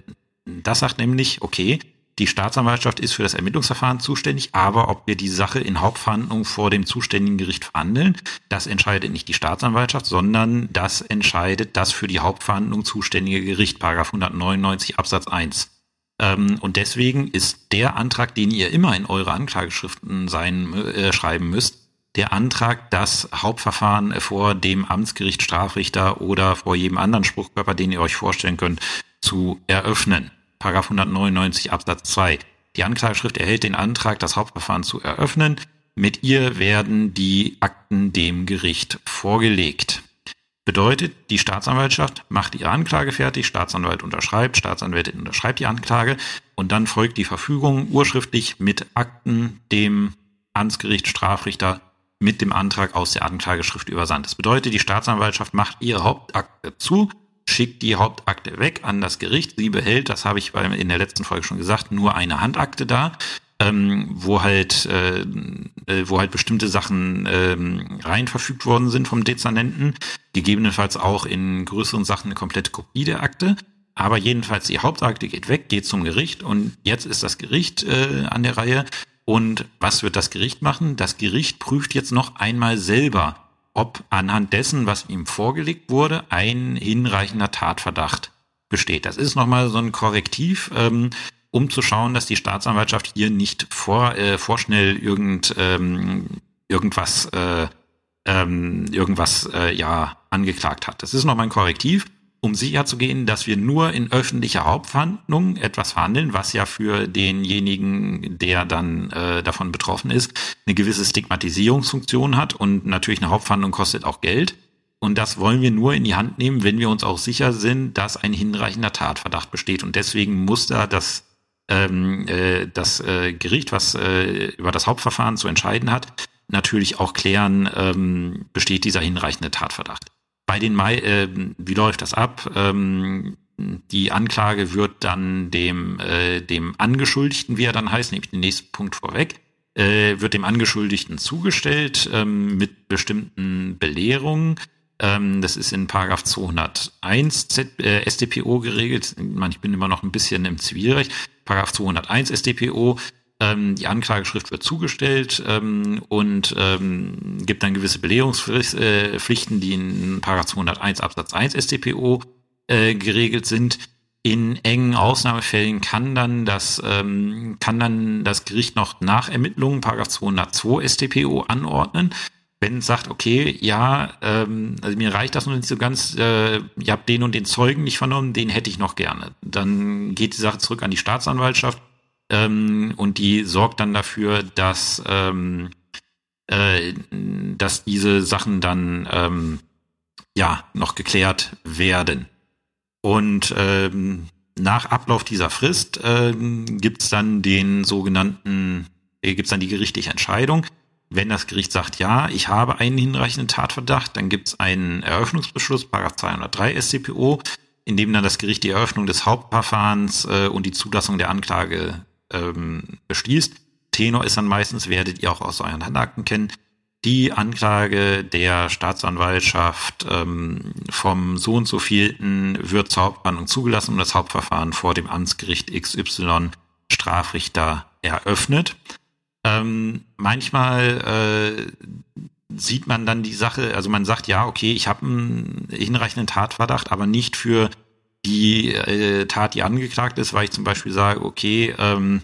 das sagt nämlich, okay, die Staatsanwaltschaft ist für das Ermittlungsverfahren zuständig, aber ob wir die Sache in Hauptverhandlung vor dem zuständigen Gericht verhandeln, das entscheidet nicht die Staatsanwaltschaft, sondern das entscheidet das für die Hauptverhandlung zuständige Gericht, Paragraph 199 Absatz 1. Ähm, und deswegen ist der Antrag, den ihr immer in eure Anklageschriften sein, äh, schreiben müsst, der Antrag, das Hauptverfahren vor dem Amtsgericht Strafrichter oder vor jedem anderen Spruchkörper, den ihr euch vorstellen könnt, zu eröffnen. Paragraph 199 Absatz 2. Die Anklageschrift erhält den Antrag, das Hauptverfahren zu eröffnen. Mit ihr werden die Akten dem Gericht vorgelegt. Bedeutet, die Staatsanwaltschaft macht ihre Anklage fertig, Staatsanwalt unterschreibt, Staatsanwältin unterschreibt die Anklage und dann folgt die Verfügung urschriftlich mit Akten dem Amtsgericht Strafrichter mit dem Antrag aus der Anklageschrift übersandt. Das bedeutet, die Staatsanwaltschaft macht ihre Hauptakte zu, schickt die Hauptakte weg an das Gericht. Sie behält, das habe ich in der letzten Folge schon gesagt, nur eine Handakte da, ähm, wo halt äh, äh, wo halt bestimmte Sachen ähm, rein verfügt worden sind vom Dezernenten, gegebenenfalls auch in größeren Sachen eine komplette Kopie der Akte. Aber jedenfalls die Hauptakte geht weg, geht zum Gericht und jetzt ist das Gericht äh, an der Reihe. Und was wird das Gericht machen? Das Gericht prüft jetzt noch einmal selber, ob anhand dessen, was ihm vorgelegt wurde, ein hinreichender Tatverdacht besteht. Das ist nochmal so ein Korrektiv, ähm, um zu schauen, dass die Staatsanwaltschaft hier nicht vor, äh, vorschnell irgend, ähm, irgendwas, äh, ähm, irgendwas äh, ja angeklagt hat. Das ist nochmal ein Korrektiv um sicherzugehen, dass wir nur in öffentlicher Hauptverhandlung etwas verhandeln, was ja für denjenigen, der dann äh, davon betroffen ist, eine gewisse Stigmatisierungsfunktion hat und natürlich eine Hauptverhandlung kostet auch Geld. Und das wollen wir nur in die Hand nehmen, wenn wir uns auch sicher sind, dass ein hinreichender Tatverdacht besteht. Und deswegen muss da das, ähm, äh, das äh, Gericht, was äh, über das Hauptverfahren zu entscheiden hat, natürlich auch klären, ähm, besteht dieser hinreichende Tatverdacht. Bei den Mai, äh, wie läuft das ab? Ähm, die Anklage wird dann dem, äh, dem Angeschuldigten, wie er dann heißt, nämlich den nächsten Punkt vorweg, äh, wird dem Angeschuldigten zugestellt ähm, mit bestimmten Belehrungen. Ähm, das ist in Paragraph 201 Z, äh, StPO geregelt. Ich bin immer noch ein bisschen im Zivilrecht. Paragraph 201 StPO ähm, die Anklageschrift wird zugestellt ähm, und ähm, gibt dann gewisse Belehrungspflichten, die in 201 Absatz 1 StPO äh, geregelt sind. In engen Ausnahmefällen kann dann das ähm, kann dann das Gericht noch nach Ermittlungen 202 StPO anordnen wenn es sagt, okay, ja, ähm, also mir reicht das noch nicht so ganz, äh, ihr habt den und den Zeugen nicht vernommen, den hätte ich noch gerne. Dann geht die Sache zurück an die Staatsanwaltschaft ähm, und die sorgt dann dafür, dass, ähm, äh, dass diese Sachen dann ähm, ja noch geklärt werden. Und ähm, nach Ablauf dieser Frist äh, gibt dann den sogenannten, äh, gibt dann die gerichtliche Entscheidung. Wenn das Gericht sagt, ja, ich habe einen hinreichenden Tatverdacht, dann gibt es einen Eröffnungsbeschluss, Paragraph 203 SCPO, in dem dann das Gericht die Eröffnung des Hauptverfahrens äh, und die Zulassung der Anklage ähm, beschließt. Tenor ist dann meistens, werdet ihr auch aus euren Handakten kennen, die Anklage der Staatsanwaltschaft ähm, vom so und so vielten wird zur Hauptverhandlung zugelassen und das Hauptverfahren vor dem Amtsgericht XY Strafrichter eröffnet. Ähm, manchmal äh, sieht man dann die Sache, also man sagt, ja, okay, ich habe einen hinreichenden Tatverdacht, aber nicht für die äh, Tat, die angeklagt ist, weil ich zum Beispiel sage, okay, ähm,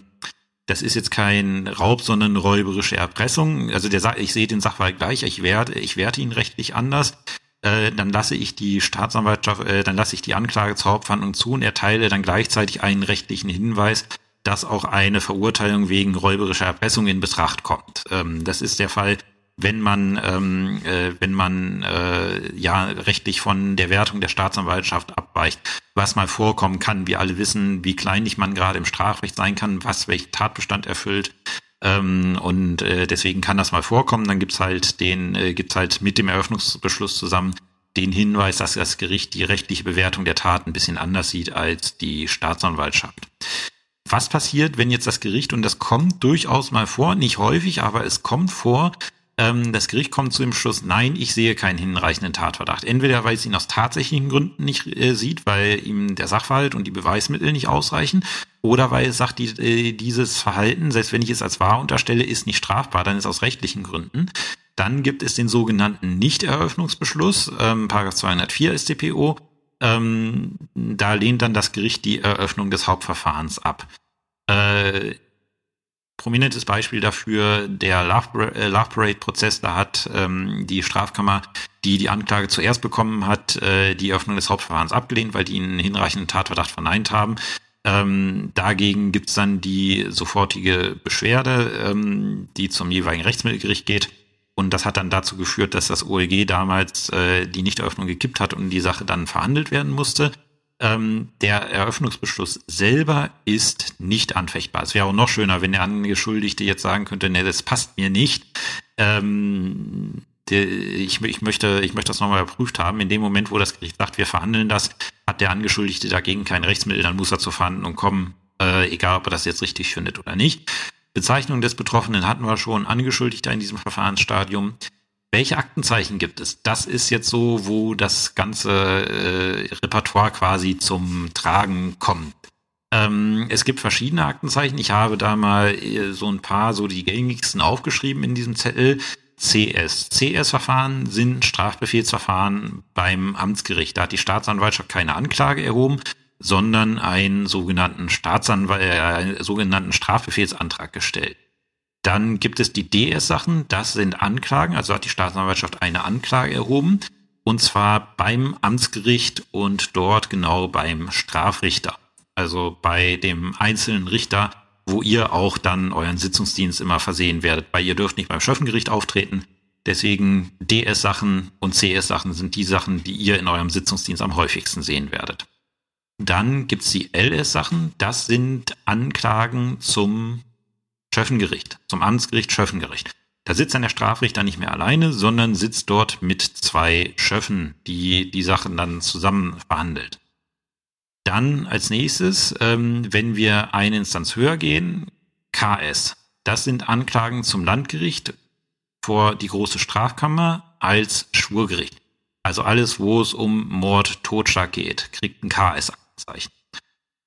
das ist jetzt kein Raub, sondern räuberische Erpressung. Also der ich sehe den Sachverhalt gleich, ich werte, ich werte ihn rechtlich anders. Äh, dann lasse ich die Staatsanwaltschaft, äh, dann lasse ich die Anklage zur Hauptverhandlung zu und erteile dann gleichzeitig einen rechtlichen Hinweis, dass auch eine Verurteilung wegen räuberischer Erpressung in Betracht kommt. Ähm, das ist der Fall, wenn man, ähm, äh, wenn man äh, ja rechtlich von der Wertung der Staatsanwaltschaft abweicht, was mal vorkommen kann. Wir alle wissen, wie kleinlich man gerade im Strafrecht sein kann, was welchen Tatbestand erfüllt. Ähm, und äh, deswegen kann das mal vorkommen. Dann gibt's halt den, äh, gibt's halt mit dem Eröffnungsbeschluss zusammen den Hinweis, dass das Gericht die rechtliche Bewertung der Tat ein bisschen anders sieht als die Staatsanwaltschaft was passiert, wenn jetzt das Gericht, und das kommt durchaus mal vor, nicht häufig, aber es kommt vor, ähm, das Gericht kommt zu dem Schluss, nein, ich sehe keinen hinreichenden Tatverdacht. Entweder weil es ihn aus tatsächlichen Gründen nicht äh, sieht, weil ihm der Sachverhalt und die Beweismittel nicht ausreichen, oder weil es sagt, die, äh, dieses Verhalten, selbst wenn ich es als wahr unterstelle, ist nicht strafbar, dann ist aus rechtlichen Gründen. Dann gibt es den sogenannten Nichteröffnungsbeschluss, ähm, Paragraph 204 StPO. Ähm, da lehnt dann das Gericht die Eröffnung des Hauptverfahrens ab. Äh, prominentes Beispiel dafür der Love, äh, Love Parade-Prozess. Da hat ähm, die Strafkammer, die die Anklage zuerst bekommen hat, äh, die Eröffnung des Hauptverfahrens abgelehnt, weil die einen hinreichenden Tatverdacht verneint haben. Ähm, dagegen gibt's dann die sofortige Beschwerde, ähm, die zum jeweiligen Rechtsmittelgericht geht. Und das hat dann dazu geführt, dass das OLG damals äh, die Nichteröffnung gekippt hat und die Sache dann verhandelt werden musste der Eröffnungsbeschluss selber ist nicht anfechtbar. Es wäre auch noch schöner, wenn der Angeschuldigte jetzt sagen könnte, nee, das passt mir nicht. Ähm, ich, ich, möchte, ich möchte das nochmal überprüft haben. In dem Moment, wo das Gericht sagt, wir verhandeln das, hat der Angeschuldigte dagegen kein Rechtsmittel, dann muss er zur Verhandlung kommen, äh, egal ob er das jetzt richtig findet oder nicht. Bezeichnung des Betroffenen hatten wir schon, Angeschuldigter in diesem Verfahrensstadium. Welche Aktenzeichen gibt es? Das ist jetzt so, wo das ganze äh, Repertoire quasi zum Tragen kommt. Ähm, es gibt verschiedene Aktenzeichen. Ich habe da mal äh, so ein paar, so die gängigsten aufgeschrieben in diesem Zettel. CS. CS-Verfahren sind Strafbefehlsverfahren beim Amtsgericht. Da hat die Staatsanwaltschaft keine Anklage erhoben, sondern einen sogenannten Staatsanwalt, äh, einen sogenannten Strafbefehlsantrag gestellt. Dann gibt es die DS-Sachen, das sind Anklagen, also hat die Staatsanwaltschaft eine Anklage erhoben, und zwar beim Amtsgericht und dort genau beim Strafrichter, also bei dem einzelnen Richter, wo ihr auch dann euren Sitzungsdienst immer versehen werdet, weil ihr dürft nicht beim Schöffengericht auftreten. Deswegen DS-Sachen und CS-Sachen sind die Sachen, die ihr in eurem Sitzungsdienst am häufigsten sehen werdet. Dann gibt's die LS-Sachen, das sind Anklagen zum Schöffengericht, zum Amtsgericht Schöffengericht. Da sitzt dann der Strafrichter nicht mehr alleine, sondern sitzt dort mit zwei Schöffen, die die Sachen dann zusammen verhandelt. Dann als nächstes, ähm, wenn wir eine Instanz höher gehen, KS. Das sind Anklagen zum Landgericht vor die große Strafkammer als Schwurgericht. Also alles, wo es um Mord, Totschlag geht, kriegt ein KS-Aktenzeichen.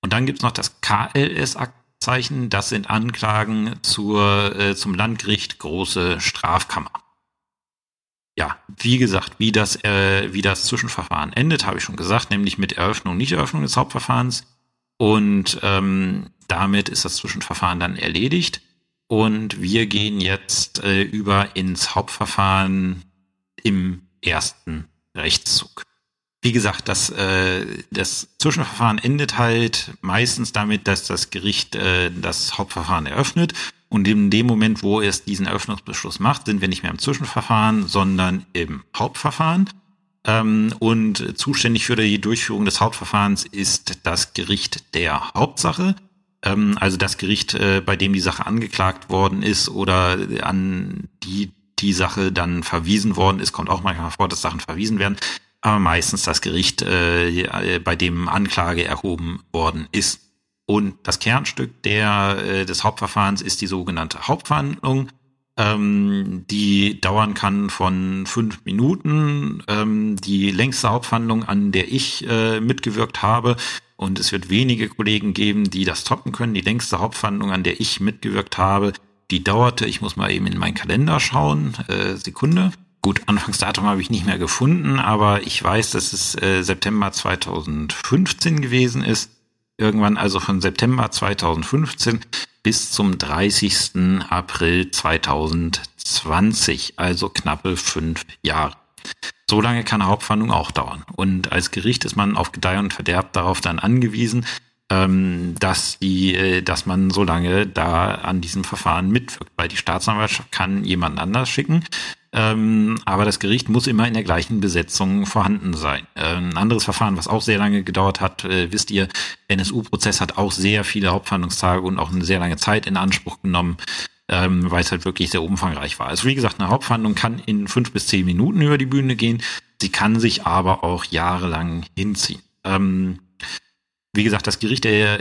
Und dann gibt's noch das KLS-Aktenzeichen Aktenzeichen, das sind Anklagen zur, äh, zum Landgericht Große Strafkammer. Ja, wie gesagt, wie das, äh, wie das Zwischenverfahren endet, habe ich schon gesagt, nämlich mit Eröffnung, Nichteröffnung des Hauptverfahrens. Und ähm, damit ist das Zwischenverfahren dann erledigt. Und wir gehen jetzt äh, über ins Hauptverfahren im ersten Rechtszug. Wie gesagt, das, äh, das Zwischenverfahren endet halt meistens damit, dass das Gericht äh, das Hauptverfahren eröffnet. Und in dem Moment, wo es diesen Eröffnungsbeschluss macht, sind wir nicht mehr im Zwischenverfahren, sondern im Hauptverfahren. Ähm, und zuständig für die Durchführung des Hauptverfahrens ist das Gericht der Hauptsache. Ähm, also das Gericht, äh, bei dem die Sache angeklagt worden ist oder an die die Sache dann verwiesen worden ist, kommt auch manchmal vor, dass Sachen verwiesen werden, aber meistens das Gericht, äh, bei dem Anklage erhoben worden ist. Und das Kernstück der, äh, des Hauptverfahrens ist die sogenannte Hauptverhandlung, ähm, die dauern kann von fünf Minuten. Ähm, die längste Hauptverhandlung, an der ich äh, mitgewirkt habe, und es wird wenige Kollegen geben, die das toppen können. Die längste Hauptverhandlung, an der ich mitgewirkt habe, die dauerte, ich muss mal eben in meinen Kalender schauen, äh, Sekunde. Gut, Anfangsdatum habe ich nicht mehr gefunden, aber ich weiß, dass es äh, September 2015 gewesen ist. Irgendwann also von September 2015 bis zum 30. April 2020, also knappe fünf Jahre. So lange kann eine Hauptverhandlung auch dauern. Und als Gericht ist man auf Gedeih und Verderb darauf dann angewiesen, ähm, dass die, äh, dass man so lange da an diesem Verfahren mitwirkt. Weil die Staatsanwaltschaft kann jemanden anders schicken, ähm, aber das Gericht muss immer in der gleichen Besetzung vorhanden sein. Äh, ein anderes Verfahren, was auch sehr lange gedauert hat, äh, wisst ihr, NSU-Prozess hat auch sehr viele Hauptverhandlungstage und auch eine sehr lange Zeit in Anspruch genommen. Ähm, weil es halt wirklich sehr umfangreich war. Also wie gesagt, eine Hauptverhandlung kann in fünf bis zehn Minuten über die Bühne gehen. Sie kann sich aber auch jahrelang hinziehen. Ähm, wie gesagt, das Gericht der,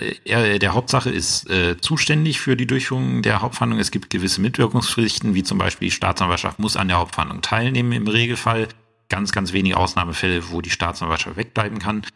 der Hauptsache ist äh, zuständig für die Durchführung der Hauptverhandlung. Es gibt gewisse Mitwirkungspflichten, wie zum Beispiel die Staatsanwaltschaft muss an der Hauptverhandlung teilnehmen im Regelfall. Ganz, ganz wenige Ausnahmefälle, wo die Staatsanwaltschaft wegbleiben kann.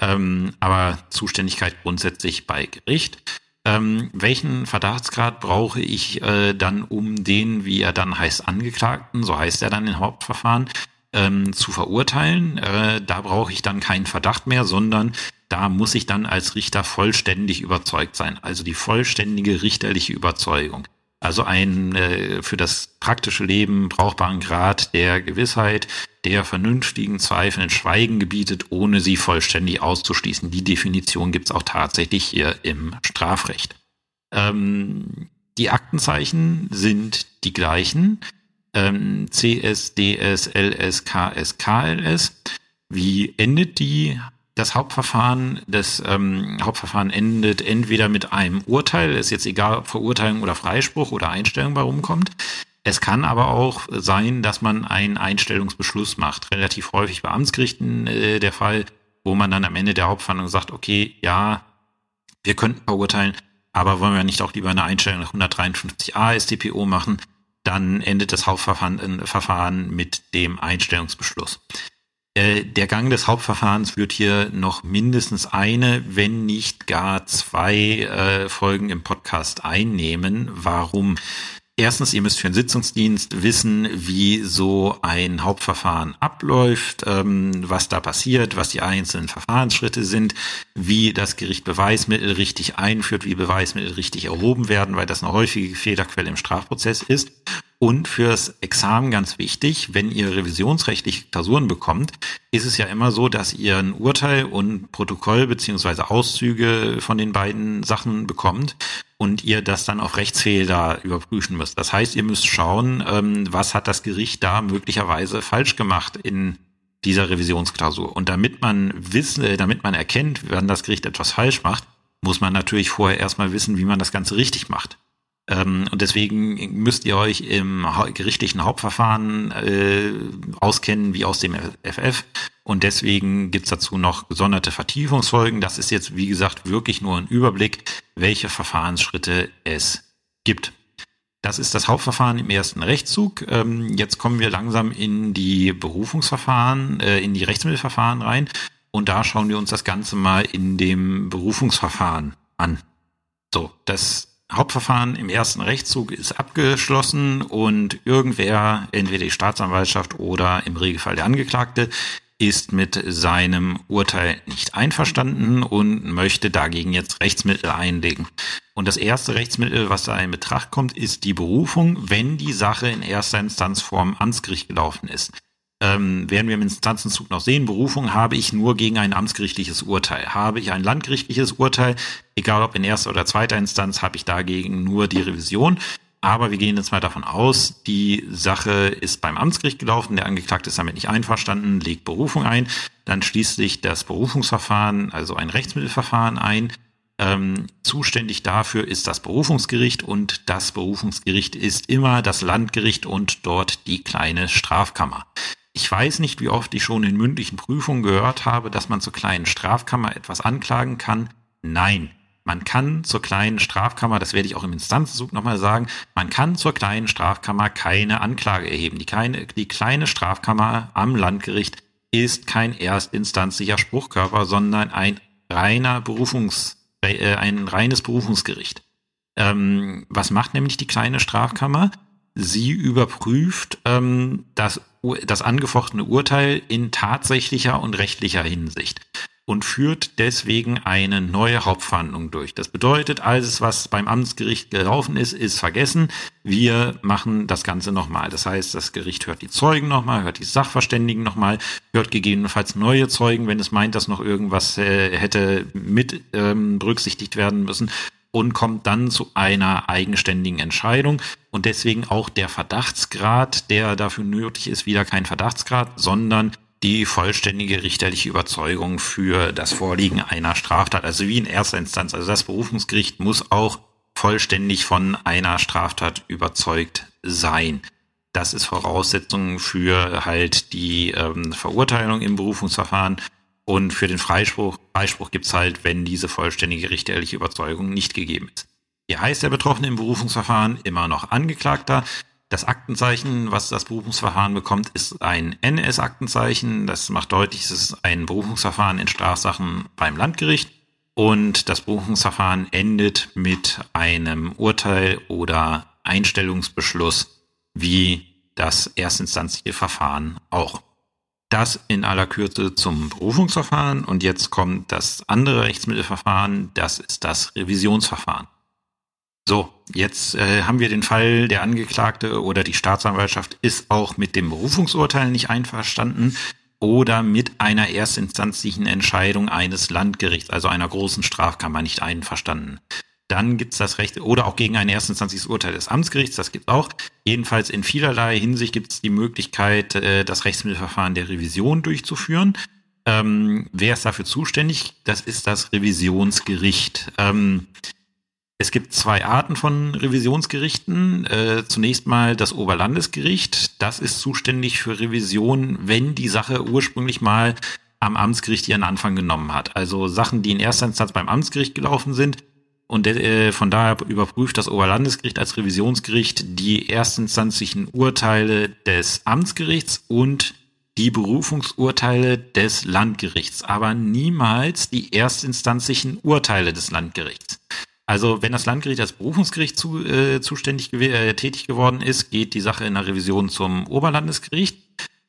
Ähm, aber Zuständigkeit grundsätzlich bei Gericht. Ähm, welchen Verdachtsgrad brauche ich äh, dann, um den, wie er dann heißt, Angeklagten, so heißt er dann im Hauptverfahren, ähm, zu verurteilen? Äh, da brauche ich dann keinen Verdacht mehr, sondern da muss ich dann als Richter vollständig überzeugt sein. Also die vollständige richterliche Überzeugung. Also ein äh, für das praktische Leben brauchbaren Grad der Gewissheit, der vernünftigen Zweifeln Schweigen gebietet, ohne sie vollständig auszuschließen. Die Definition gibt es auch tatsächlich hier im Strafrecht. Ähm, die Aktenzeichen sind die gleichen. Ähm, CS, DS, LS, KS, KLS. Wie endet die das Hauptverfahren, das ähm, Hauptverfahren endet entweder mit einem Urteil, ist jetzt egal, ob Verurteilung oder Freispruch oder Einstellung bei rumkommt. Es kann aber auch sein, dass man einen Einstellungsbeschluss macht. Relativ häufig bei Amtsgerichten äh, der Fall, wo man dann am Ende der Hauptverhandlung sagt, okay, ja, wir könnten verurteilen, aber wollen wir nicht auch lieber eine Einstellung nach 153a StPO machen? Dann endet das Hauptverfahren äh, mit dem Einstellungsbeschluss. Äh, der Gang des Hauptverfahrens wird hier noch mindestens eine, wenn nicht gar zwei äh, Folgen im Podcast einnehmen. Warum? Erstens, ihr müsst für den Sitzungsdienst wissen, wie so ein Hauptverfahren abläuft, ähm, was da passiert, was die einzelnen Verfahrensschritte sind, wie das Gericht Beweismittel richtig einführt, wie Beweismittel richtig erhoben werden, weil das eine häufige Fehlerquelle im Strafprozess ist. Und fürs Examen ganz wichtig, wenn ihr revisionsrechtliche Klausuren bekommt, ist es ja immer so, dass ihr ein Urteil und Protokoll beziehungsweise Auszüge von den beiden Sachen bekommt und ihr das dann auf Rechtsfehler überprüfen müsst. Das heißt, ihr müsst schauen, ähm, was hat das Gericht da möglicherweise falsch gemacht in dieser Revisionsklausur. Und damit man wissen, damit man erkennt, wann das Gericht etwas falsch macht, muss man natürlich vorher erstmal wissen, wie man das Ganze richtig macht. Ähm, und deswegen müsst ihr euch im gerichtlichen Hauptverfahren äh, auskennen wie aus dem FF. Und deswegen gibt's dazu noch gesonderte Vertiefungsfolgen. Das ist jetzt, wie gesagt, wirklich nur ein Überblick, welche Verfahrensschritte es gibt. Das ist das Hauptverfahren im ersten Rechtszug. Ähm, jetzt kommen wir langsam in die Berufungsverfahren, äh, in die Rechtsmittelverfahren rein. Und da schauen wir uns das Ganze mal in dem Berufungsverfahren an. So, das Hauptverfahren im ersten Rechtszug ist abgeschlossen und irgendwer, entweder die Staatsanwaltschaft oder im Regelfall der Angeklagte, ist mit seinem Urteil nicht einverstanden und möchte dagegen jetzt Rechtsmittel einlegen. Und das erste Rechtsmittel, was da in Betracht kommt, ist die Berufung, wenn die Sache in erster Instanz vorm Amtsgericht gelaufen ist ähm, werden wir im Instanzenzug noch sehen, Berufung habe ich nur gegen ein amtsgerichtliches Urteil. Habe ich ein landgerichtliches Urteil, egal ob in erster oder zweiter Instanz, habe ich dagegen nur die Revision. Aber wir gehen jetzt mal davon aus, die Sache ist beim Amtsgericht gelaufen, der Angeklagte ist damit nicht einverstanden, legt Berufung ein, dann schließt sich das Berufungsverfahren, also ein Rechtsmittelverfahren ein. Ähm, zuständig dafür ist das Berufungsgericht und das Berufungsgericht ist immer das Landgericht und dort die kleine Strafkammer. Ich weiß nicht, wie oft ich schon in mündlichen Prüfungen gehört habe, dass man zur kleinen Strafkammer etwas anklagen kann. Nein, man kann zur kleinen Strafkammer, das werde ich auch im Instanzenzug nochmal sagen, man kann zur kleinen Strafkammer keine Anklage erheben. Die kleine, die kleine Strafkammer am Landgericht ist kein erstinstanzlicher Spruchkörper, sondern ein reiner Berufungs, äh, ein reines Berufungsgericht. Ähm, was macht nämlich die kleine Strafkammer? Sie überprüft ähm, das das angefochtene Urteil in tatsächlicher und rechtlicher Hinsicht und führt deswegen eine neue Hauptverhandlung durch. Das bedeutet, alles, was beim Amtsgericht gelaufen ist, ist vergessen. Wir machen das Ganze nochmal. Das heißt, das Gericht hört die Zeugen nochmal, hört die Sachverständigen nochmal, hört gegebenenfalls neue Zeugen, wenn es meint, dass noch irgendwas äh, hätte mit ähm, berücksichtigt werden müssen und kommt dann zu einer eigenständigen Entscheidung. Und deswegen auch der Verdachtsgrad, der dafür nötig ist, wieder kein Verdachtsgrad, sondern die vollständige richterliche Überzeugung für das Vorliegen einer Straftat, also wie in erster Instanz. Also das Berufungsgericht muss auch vollständig von einer Straftat überzeugt sein. Das ist Voraussetzung für halt die ähm, Verurteilung im Berufungsverfahren und für den Freispruch, Freispruch gibt's halt, wenn diese vollständige richterliche Überzeugung nicht gegeben ist. Hier heißt der Betroffene im Berufungsverfahren immer noch Angeklagter. Das Aktenzeichen, was das Berufungsverfahren bekommt, ist ein NS-Aktenzeichen. Das macht deutlich, es ist ein Berufungsverfahren in Strafsachen beim Landgericht. Und das Berufungsverfahren endet mit einem Urteil oder Einstellungsbeschluss, wie das erstinstanzliche Verfahren auch. Das in aller Kürze zum Berufungsverfahren. Und jetzt kommt das andere Rechtsmittelverfahren, das ist das Revisionsverfahren. So, jetzt äh, haben wir den Fall, der Angeklagte oder die Staatsanwaltschaft ist auch mit dem Berufungsurteil nicht einverstanden oder mit einer erstinstanzlichen Entscheidung eines Landgerichts, also einer großen Strafkammer, nicht einverstanden dann gibt es das Recht, oder auch gegen ein erstinstanzliches Urteil des Amtsgerichts, das gibt auch. Jedenfalls in vielerlei Hinsicht gibt es die Möglichkeit, äh, das Rechtsmittelverfahren der Revision durchzuführen. Ähm, wer ist dafür zuständig? Das ist das Revisionsgericht. Ähm, es gibt zwei Arten von Revisionsgerichten. Äh, zunächst mal das Oberlandesgericht. Das ist zuständig für Revision, wenn die Sache ursprünglich mal am Amtsgericht ihren Anfang genommen hat. Also Sachen, die in erster Instanz beim Amtsgericht gelaufen sind, und äh, von daher überprüft das Oberlandesgericht als Revisionsgericht die erstinstanzlichen Urteile des Amtsgerichts und die Berufungsurteile des Landgerichts, aber niemals die erstinstanzlichen Urteile des Landgerichts. Also wenn das Landgericht als Berufungsgericht zu, äh, zuständig äh, tätig geworden ist, geht die Sache in der Revision zum Oberlandesgericht.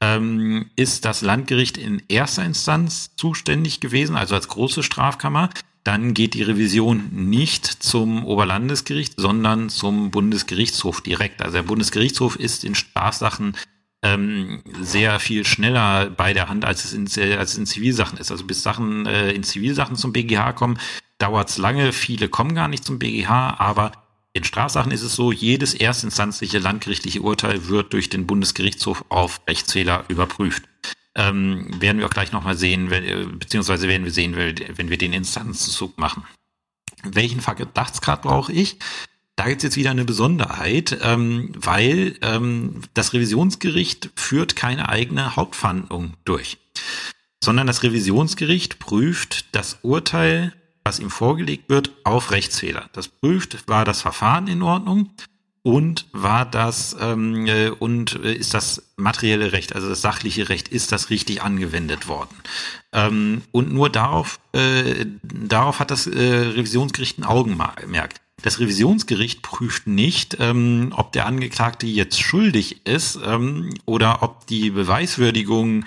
Ähm, ist das Landgericht in erster Instanz zuständig gewesen, also als große Strafkammer, dann geht die Revision nicht zum Oberlandesgericht, sondern zum Bundesgerichtshof direkt. Also der Bundesgerichtshof ist in Strafsachen ähm, sehr viel schneller bei der Hand, als es in, als in Zivilsachen ist. Also bis Sachen äh, in Zivilsachen zum BGH kommen, dauert es lange. Viele kommen gar nicht zum BGH, aber in Strafsachen ist es so, jedes erstinstanzliche landgerichtliche Urteil wird durch den Bundesgerichtshof auf Rechtsfehler überprüft. Ähm, werden wir auch gleich nochmal sehen, wenn, äh, beziehungsweise werden wir sehen, wenn wir den Instanzenzug machen. Welchen Verdachtsgrad brauche ich? Da gibt es jetzt wieder eine Besonderheit, ähm, weil ähm, das Revisionsgericht führt keine eigene Hauptverhandlung durch, sondern das Revisionsgericht prüft das Urteil, was ihm vorgelegt wird, auf Rechtsfehler. Das prüft, war das Verfahren in Ordnung und war das ähm, äh, und äh, ist das materielle Recht, also das sachliche Recht, ist das richtig angewendet worden? Ähm, und nur darauf, äh, darauf hat das äh, Revisionsgericht ein Augenmerk. Das Revisionsgericht prüft nicht, ähm, ob der Angeklagte jetzt schuldig ist ähm, oder ob die Beweiswürdigung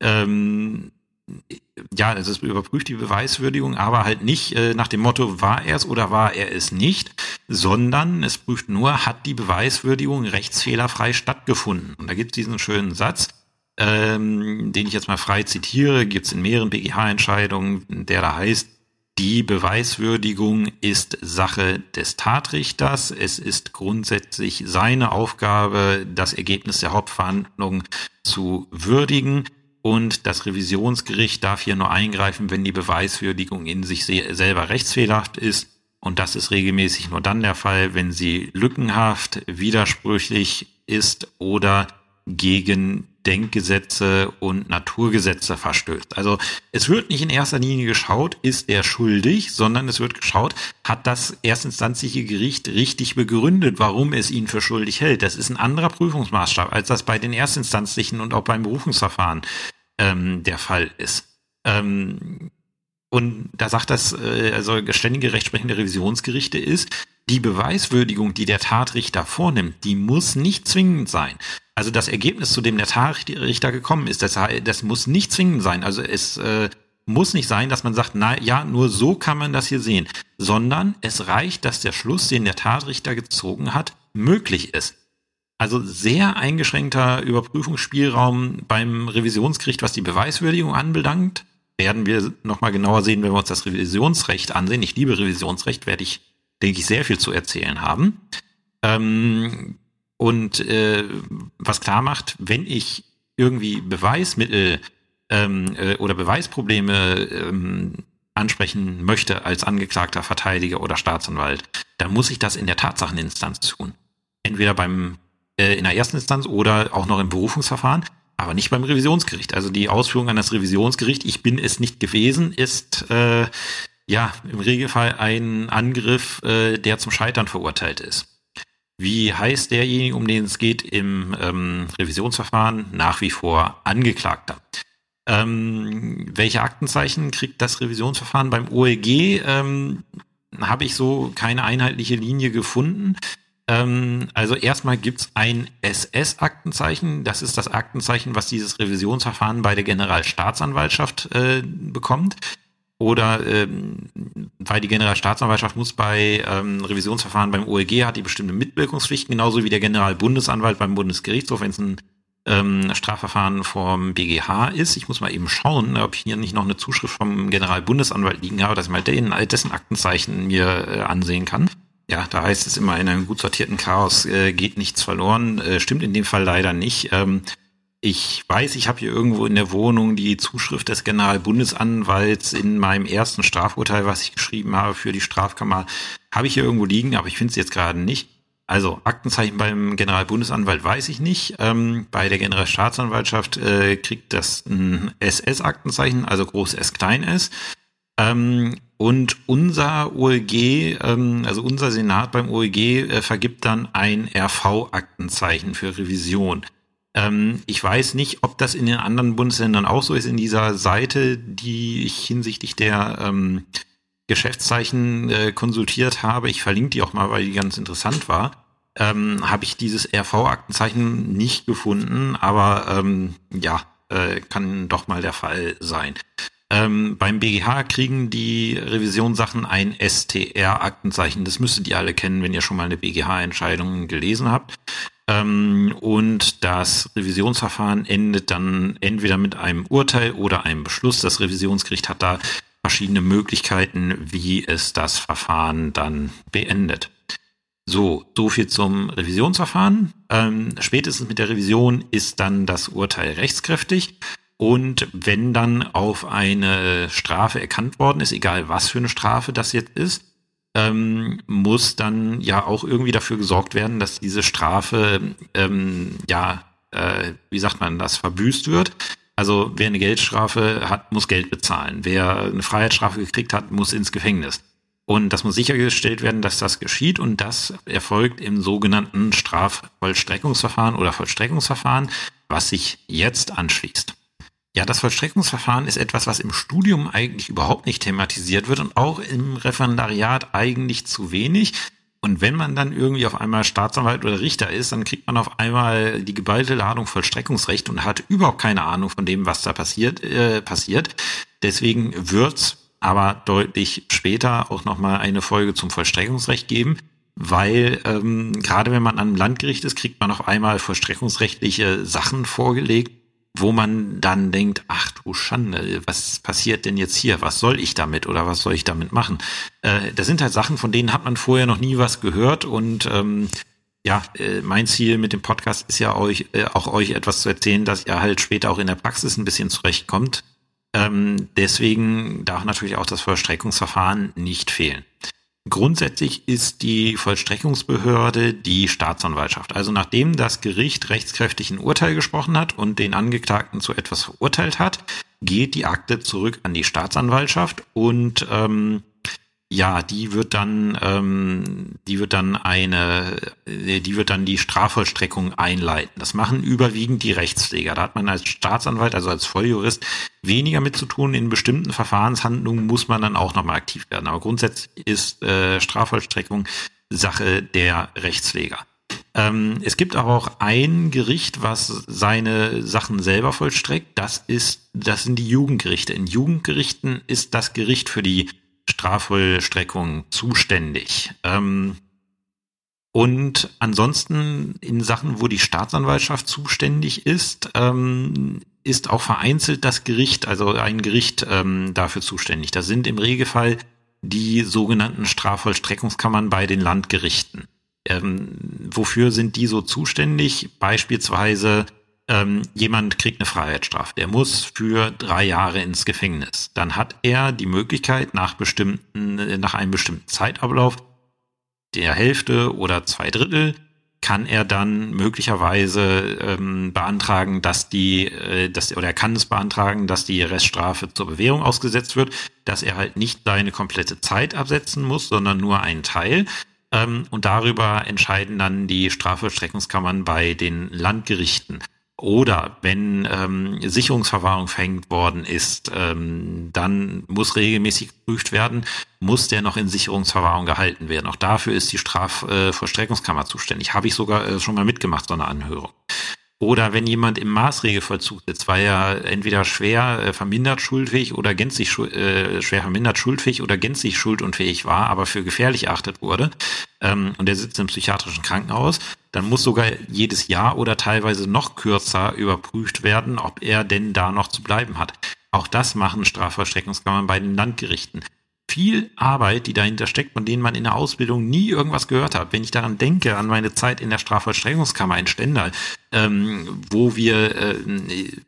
ähm, ja, es überprüft die Beweiswürdigung, aber halt nicht äh, nach dem Motto, war er es oder war er es nicht, sondern es prüft nur, hat die Beweiswürdigung rechtsfehlerfrei stattgefunden. Und da gibt es diesen schönen Satz, ähm, den ich jetzt mal frei zitiere, gibt es in mehreren BGH-Entscheidungen, der da heißt, die Beweiswürdigung ist Sache des Tatrichters. Es ist grundsätzlich seine Aufgabe, das Ergebnis der Hauptverhandlung zu würdigen. Und das Revisionsgericht darf hier nur eingreifen, wenn die Beweiswürdigung in sich selber rechtsfehlerhaft ist. Und das ist regelmäßig nur dann der Fall, wenn sie lückenhaft, widersprüchlich ist oder gegen Denkgesetze und Naturgesetze verstößt. Also es wird nicht in erster Linie geschaut, ist er schuldig, sondern es wird geschaut, hat das erstinstanzliche Gericht richtig begründet, warum es ihn für schuldig hält. Das ist ein anderer Prüfungsmaßstab, als das bei den erstinstanzlichen und auch beim Berufungsverfahren ähm, der Fall ist. Ähm, und da sagt das, äh, also ständige rechtsprechende Revisionsgerichte ist, die Beweiswürdigung, die der Tatrichter vornimmt, die muss nicht zwingend sein. Also das Ergebnis, zu dem der Tatrichter gekommen ist, das, das muss nicht zwingend sein. Also es äh, muss nicht sein, dass man sagt, na ja, nur so kann man das hier sehen, sondern es reicht, dass der Schluss, den der Tatrichter gezogen hat, möglich ist. Also sehr eingeschränkter Überprüfungsspielraum beim Revisionsgericht, was die Beweiswürdigung anbelangt. Werden wir nochmal genauer sehen, wenn wir uns das Revisionsrecht ansehen. Ich liebe Revisionsrecht, werde ich, denke ich, sehr viel zu erzählen haben. Ähm, und äh, was klar macht, wenn ich irgendwie Beweismittel ähm, äh, oder Beweisprobleme ähm, ansprechen möchte als Angeklagter, Verteidiger oder Staatsanwalt, dann muss ich das in der Tatsacheninstanz tun. Entweder beim äh, in der ersten Instanz oder auch noch im Berufungsverfahren, aber nicht beim Revisionsgericht. Also die Ausführung an das Revisionsgericht, ich bin es nicht gewesen, ist äh, ja im Regelfall ein Angriff, äh, der zum Scheitern verurteilt ist. Wie heißt derjenige, um den es geht im ähm, Revisionsverfahren? Nach wie vor Angeklagter. Ähm, welche Aktenzeichen kriegt das Revisionsverfahren beim OEG? Ähm, Habe ich so keine einheitliche Linie gefunden. Ähm, also erstmal gibt's ein SS-Aktenzeichen. Das ist das Aktenzeichen, was dieses Revisionsverfahren bei der Generalstaatsanwaltschaft äh, bekommt. Oder ähm, weil die Generalstaatsanwaltschaft muss bei ähm, Revisionsverfahren beim OEG hat die bestimmte Mitwirkungspflichten, genauso wie der Generalbundesanwalt beim Bundesgerichtshof, wenn es ein ähm, Strafverfahren vom BGH ist. Ich muss mal eben schauen, ob ich hier nicht noch eine Zuschrift vom Generalbundesanwalt liegen habe, dass ich mal den, dessen Aktenzeichen mir äh, ansehen kann. Ja, da heißt es immer, in einem gut sortierten Chaos äh, geht nichts verloren. Äh, stimmt in dem Fall leider nicht. Ähm, ich weiß, ich habe hier irgendwo in der Wohnung die Zuschrift des Generalbundesanwalts in meinem ersten Strafurteil, was ich geschrieben habe für die Strafkammer, habe ich hier irgendwo liegen, aber ich finde es jetzt gerade nicht. Also Aktenzeichen beim Generalbundesanwalt weiß ich nicht. Ähm, bei der Generalstaatsanwaltschaft äh, kriegt das ein SS-Aktenzeichen, also groß S klein S. Ähm, und unser OEG, ähm, also unser Senat beim OEG, äh, vergibt dann ein RV-Aktenzeichen für Revision. Ähm, ich weiß nicht, ob das in den anderen Bundesländern auch so ist. In dieser Seite, die ich hinsichtlich der ähm, Geschäftszeichen äh, konsultiert habe, ich verlinke die auch mal, weil die ganz interessant war, ähm, habe ich dieses RV-Aktenzeichen nicht gefunden, aber ähm, ja, äh, kann doch mal der Fall sein. Ähm, beim BGH kriegen die Revisionssachen ein STR-Aktenzeichen. Das müsstet ihr alle kennen, wenn ihr schon mal eine BGH-Entscheidung gelesen habt. Ähm, und das Revisionsverfahren endet dann entweder mit einem Urteil oder einem Beschluss. Das Revisionsgericht hat da verschiedene Möglichkeiten, wie es das Verfahren dann beendet. So, so viel zum Revisionsverfahren. Ähm, spätestens mit der Revision ist dann das Urteil rechtskräftig. Und wenn dann auf eine Strafe erkannt worden ist, egal was für eine Strafe das jetzt ist, ähm, muss dann ja auch irgendwie dafür gesorgt werden, dass diese Strafe, ähm, ja, äh, wie sagt man das, verbüßt wird. Also wer eine Geldstrafe hat, muss Geld bezahlen. Wer eine Freiheitsstrafe gekriegt hat, muss ins Gefängnis. Und das muss sichergestellt werden, dass das geschieht und das erfolgt im sogenannten Strafvollstreckungsverfahren oder Vollstreckungsverfahren, was sich jetzt anschließt. Ja, das Vollstreckungsverfahren ist etwas, was im Studium eigentlich überhaupt nicht thematisiert wird und auch im Referendariat eigentlich zu wenig. Und wenn man dann irgendwie auf einmal Staatsanwalt oder Richter ist, dann kriegt man auf einmal die geballte Ladung Vollstreckungsrecht und hat überhaupt keine Ahnung von dem, was da passiert. Äh, passiert. Deswegen wird's aber deutlich später auch nochmal eine Folge zum Vollstreckungsrecht geben, weil ähm, gerade wenn man am Landgericht ist, kriegt man auf einmal vollstreckungsrechtliche Sachen vorgelegt, wo man dann denkt, ach du Schande, was passiert denn jetzt hier? Was soll ich damit oder was soll ich damit machen? Äh, das sind halt Sachen, von denen hat man vorher noch nie was gehört und ähm, ja, äh, mein Ziel mit dem Podcast ist ja euch, äh, auch euch etwas zu erzählen, dass ihr halt später auch in der Praxis ein bisschen zurechtkommt. Ähm, deswegen darf natürlich auch das Vollstreckungsverfahren nicht fehlen. Grundsätzlich ist die Vollstreckungsbehörde die Staatsanwaltschaft. Also nachdem das Gericht rechtskräftig ein Urteil gesprochen hat und den Angeklagten zu etwas verurteilt hat, geht die Akte zurück an die Staatsanwaltschaft und ähm, ja, die wird dann, ähm, die wird dann eine, äh, die wird dann die Strafvollstreckung einleiten. Das machen überwiegend die Rechtspfleger. Da hat man als Staatsanwalt, also als Volljurist, weniger mit zu tun. In bestimmten Verfahrenshandlungen muss man dann auch nochmal aktiv werden. Aber grundsätzlich ist äh, Strafvollstreckung Sache der Rechtspfleger. Ähm, es gibt aber auch ein Gericht, was seine Sachen selber vollstreckt. Das ist, das sind die Jugendgerichte. In Jugendgerichten ist das Gericht für die Strafvollstreckung zuständig. Ähm, und ansonsten in Sachen, wo die Staatsanwaltschaft zuständig ist, ähm, ist auch vereinzelt das Gericht, also ein Gericht ähm, dafür zuständig. Das sind im Regelfall die sogenannten Strafvollstreckungskammern bei den Landgerichten. Ähm, wofür sind die so zuständig? Beispielsweise ähm, jemand kriegt eine Freiheitsstrafe, der muss für drei Jahre ins Gefängnis. Dann hat er die Möglichkeit, nach bestimmten, nach einem bestimmten Zeitablauf, der Hälfte oder zwei Drittel, kann er dann möglicherweise ähm, beantragen, dass die, äh, dass, oder er kann es beantragen, dass die Reststrafe zur Bewährung ausgesetzt wird, dass er halt nicht seine komplette Zeit absetzen muss, sondern nur einen Teil. Ähm, und darüber entscheiden dann die Strafvollstreckungskammern bei den Landgerichten. Oder wenn ähm, Sicherungsverwahrung verhängt worden ist, ähm, dann muss regelmäßig geprüft werden, muss der noch in Sicherungsverwahrung gehalten werden. Auch dafür ist die Strafvollstreckungskammer äh, zuständig. Habe ich sogar äh, schon mal mitgemacht, so eine Anhörung. Oder wenn jemand im Maßregelvollzug sitzt, weil er entweder schwer äh, vermindert schuldfähig oder gänzlich äh, schwer vermindert schuldfähig oder gänzlich schuldunfähig war, aber für gefährlich erachtet wurde, ähm, und der sitzt im psychiatrischen Krankenhaus, dann muss sogar jedes Jahr oder teilweise noch kürzer überprüft werden, ob er denn da noch zu bleiben hat. Auch das machen Strafvollstreckungskammern bei den Landgerichten viel Arbeit, die dahinter steckt, von denen man in der Ausbildung nie irgendwas gehört hat. Wenn ich daran denke, an meine Zeit in der Strafvollstreckungskammer in Stendal, ähm, wo wir, äh,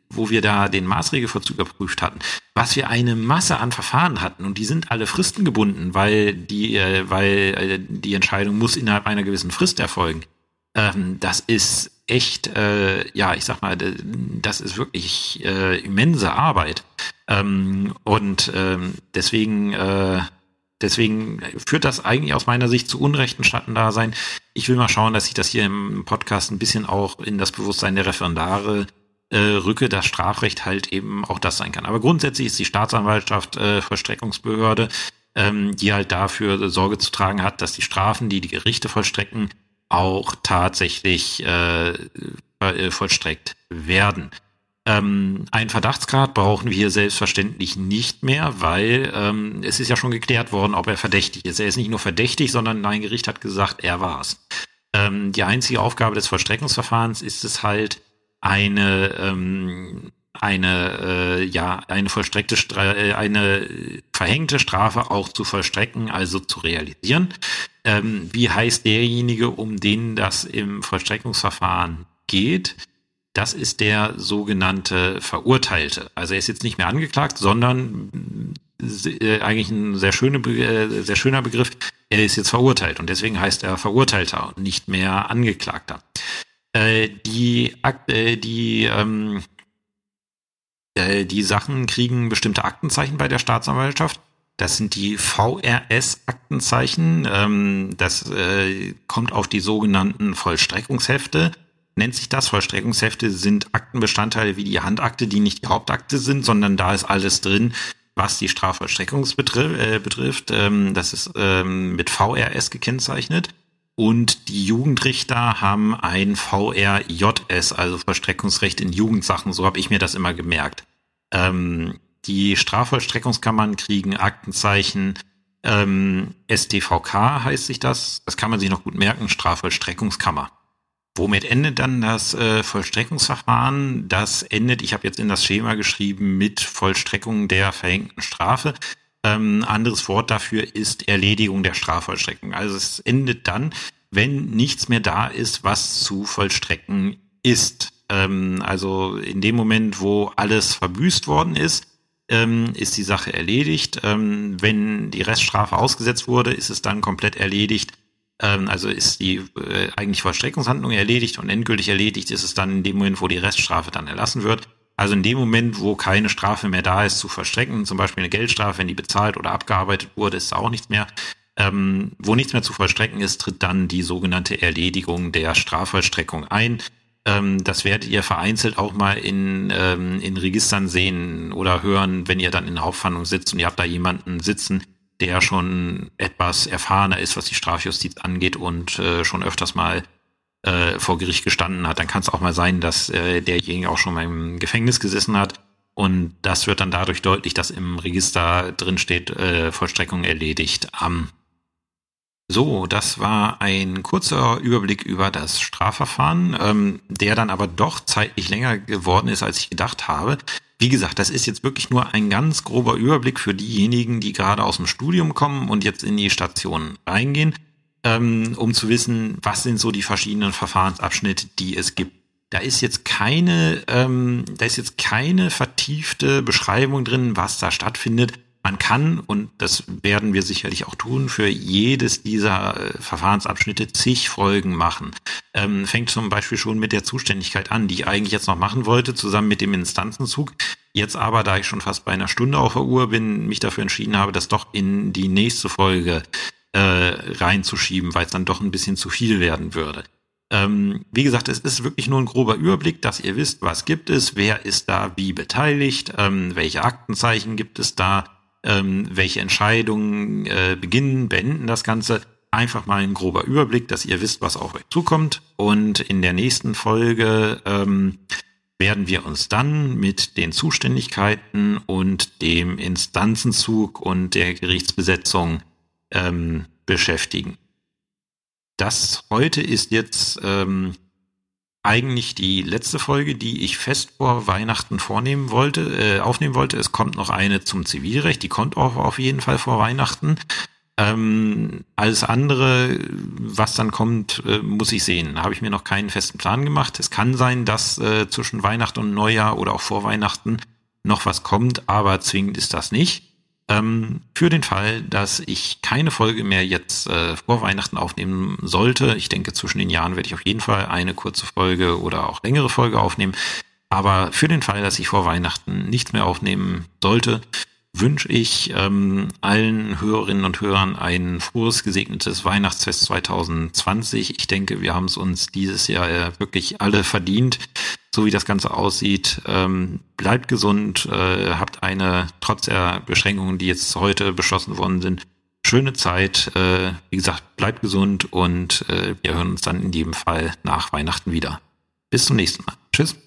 wo wir da den Maßregelverzug überprüft hatten, was wir eine Masse an Verfahren hatten und die sind alle fristengebunden, weil die, äh, weil äh, die Entscheidung muss innerhalb einer gewissen Frist erfolgen. Ähm, das ist echt, äh, ja, ich sag mal, das ist wirklich äh, immense Arbeit. Ähm, und ähm, deswegen, äh, deswegen führt das eigentlich aus meiner Sicht zu unrechten Schattendasein. Ich will mal schauen, dass ich das hier im Podcast ein bisschen auch in das Bewusstsein der Referendare äh, rücke, dass Strafrecht halt eben auch das sein kann. Aber grundsätzlich ist die Staatsanwaltschaft äh, Vollstreckungsbehörde, ähm, die halt dafür Sorge zu tragen hat, dass die Strafen, die die Gerichte vollstrecken, auch tatsächlich äh, äh vollstreckt werden. Ähm, ein Verdachtsgrad brauchen wir selbstverständlich nicht mehr, weil ähm, es ist ja schon geklärt worden, ob er verdächtig ist. Er ist nicht nur verdächtig, sondern ein Gericht hat gesagt, er war's. Ähm, die einzige Aufgabe des Vollstreckungsverfahrens ist es halt, eine ähm, eine äh, ja eine vollstreckte Stra äh, eine verhängte Strafe auch zu vollstrecken, also zu realisieren. Ähm, wie heißt derjenige, um den das im Vollstreckungsverfahren geht? Das ist der sogenannte Verurteilte. Also er ist jetzt nicht mehr angeklagt, sondern äh, eigentlich ein sehr, schöne, äh, sehr schöner Begriff. Er ist jetzt verurteilt und deswegen heißt er Verurteilter und nicht mehr Angeklagter. Äh, die, die, ähm, äh, die Sachen kriegen bestimmte Aktenzeichen bei der Staatsanwaltschaft Das sind die VRS-Aktenzeichen. Ähm, das kommt auf die sogenannten Vollstreckungshefte. Nennt sich das. Vollstreckungshefte sind Aktenbestandteile wie die Handakte, die nicht die Hauptakte sind, sondern da ist alles drin, was die Strafvollstreckung betrifft. Äh, betrifft. Ähm, das ist ähm, mit VRS gekennzeichnet. Und die Jugendrichter haben ein VRJS, also Vollstreckungsrecht in Jugendsachen. So habe ich mir das immer gemerkt. Ähm, die Strafvollstreckungskammern kriegen Aktenzeichen ähm, STVK heißt sich das. Das kann man sich noch gut merken, Strafvollstreckungskammer. Womit endet dann das äh, Vollstreckungsverfahren? Das endet, ich habe jetzt in das Schema geschrieben, mit Vollstreckung der verhängten Strafe. Ähm, anderes Wort dafür ist Erledigung der Strafvollstreckung. Also es endet dann, wenn nichts mehr da ist, was zu vollstrecken ist. Ähm, also in dem Moment, wo alles verbüßt worden ist, ähm, ist die Sache erledigt. Ähm, wenn die Reststrafe ausgesetzt wurde, ist es dann komplett erledigt. Ähm, also ist die äh, eigentlich Vollstreckungshandlung erledigt und endgültig erledigt ist es dann in dem Moment, wo die Reststrafe dann erlassen wird. Also in dem Moment, wo keine Strafe mehr da ist zu vollstrecken, zum Beispiel eine Geldstrafe, wenn die bezahlt oder abgearbeitet wurde, ist auch nichts mehr. Ähm, wo nichts mehr zu vollstrecken ist, tritt dann die sogenannte Erledigung der Strafvollstreckung ein. Ähm, das werdet ihr vereinzelt auch mal in, ähm, in Registern sehen oder hören, wenn ihr dann in der Hauptverhandlung sitzt und ihr habt da jemanden sitzen, der schon etwas erfahrener ist, was die Strafjustiz angeht und äh, schon öfters mal äh, vor Gericht gestanden hat. Dann kann es auch mal sein, dass äh, derjenige auch schon mal im Gefängnis gesessen hat. Und das wird dann dadurch deutlich, dass im Register drin steht, äh, Vollstreckung erledigt am so, das war ein kurzer Überblick über das Strafverfahren, ähm, der dann aber doch zeitlich länger geworden ist, als ich gedacht habe. Wie gesagt, das ist jetzt wirklich nur ein ganz grober Überblick für diejenigen, die gerade aus dem Studium kommen und jetzt in die Station reingehen, ähm, um zu wissen, was sind so die verschiedenen Verfahrensabschnitte, die es gibt. Da ist jetzt keine, ähm, da ist jetzt keine vertiefte Beschreibung drin, was da stattfindet man kann, und das werden wir sicherlich auch tun, für jedes dieser äh, Verfahrensabschnitte zig Folgen machen. Ähm, fängt zum Beispiel schon mit der Zuständigkeit an, die ich eigentlich jetzt noch machen wollte, zusammen mit dem Instanzenzug. Jetzt aber, da ich schon fast bei einer Stunde auf der Uhr bin, mich dafür entschieden habe, das doch in die nächste Folge äh, reinzuschieben, weil es dann doch ein bisschen zu viel werden würde. Ähm, wie gesagt, es ist wirklich nur ein grober Überblick, dass ihr wisst, was gibt es, wer ist da wie beteiligt, ähm, welche Aktenzeichen gibt es da, ähm, welche Entscheidungen äh, beginnen, beenden das Ganze. Einfach mal ein grober Überblick, dass ihr wisst, was auf euch zukommt. Und in der nächsten Folge ähm, werden wir uns dann mit den Zuständigkeiten und dem Instanzenzug und der Gerichtsbesetzung ähm, beschäftigen. Das heute ist jetzt ähm, eigentlich die letzte Folge, die ich fest vor Weihnachten vornehmen wollte, äh, aufnehmen wollte. Es kommt noch eine zum Zivilrecht, die kommt auch auf jeden Fall vor Weihnachten. Ähm, alles andere, was dann kommt, äh, muss ich sehen. Da habe ich mir noch keinen festen Plan gemacht. Es kann sein, dass äh, zwischen Weihnachten und Neujahr oder auch vor Weihnachten noch was kommt, aber zwingend ist das nicht. Ähm, für den Fall, dass ich keine Folge mehr jetzt äh, vor Weihnachten aufnehmen sollte, ich denke, zwischen den Jahren werde ich auf jeden Fall eine kurze Folge oder auch längere Folge aufnehmen. Aber für den Fall, dass ich vor Weihnachten nichts mehr aufnehmen sollte, wünsche ich ähm, allen Hörerinnen und Hörern ein frohes, gesegnetes Weihnachtsfest 2020. Ich denke, wir haben es uns dieses Jahr äh, wirklich alle verdient so wie das Ganze aussieht. Ähm, bleibt gesund, äh, habt eine, trotz der Beschränkungen, die jetzt heute beschlossen worden sind, schöne Zeit. Äh, wie gesagt, bleibt gesund und äh, wir hören uns dann in jedem Fall nach Weihnachten wieder. Bis zum nächsten Mal. Tschüss.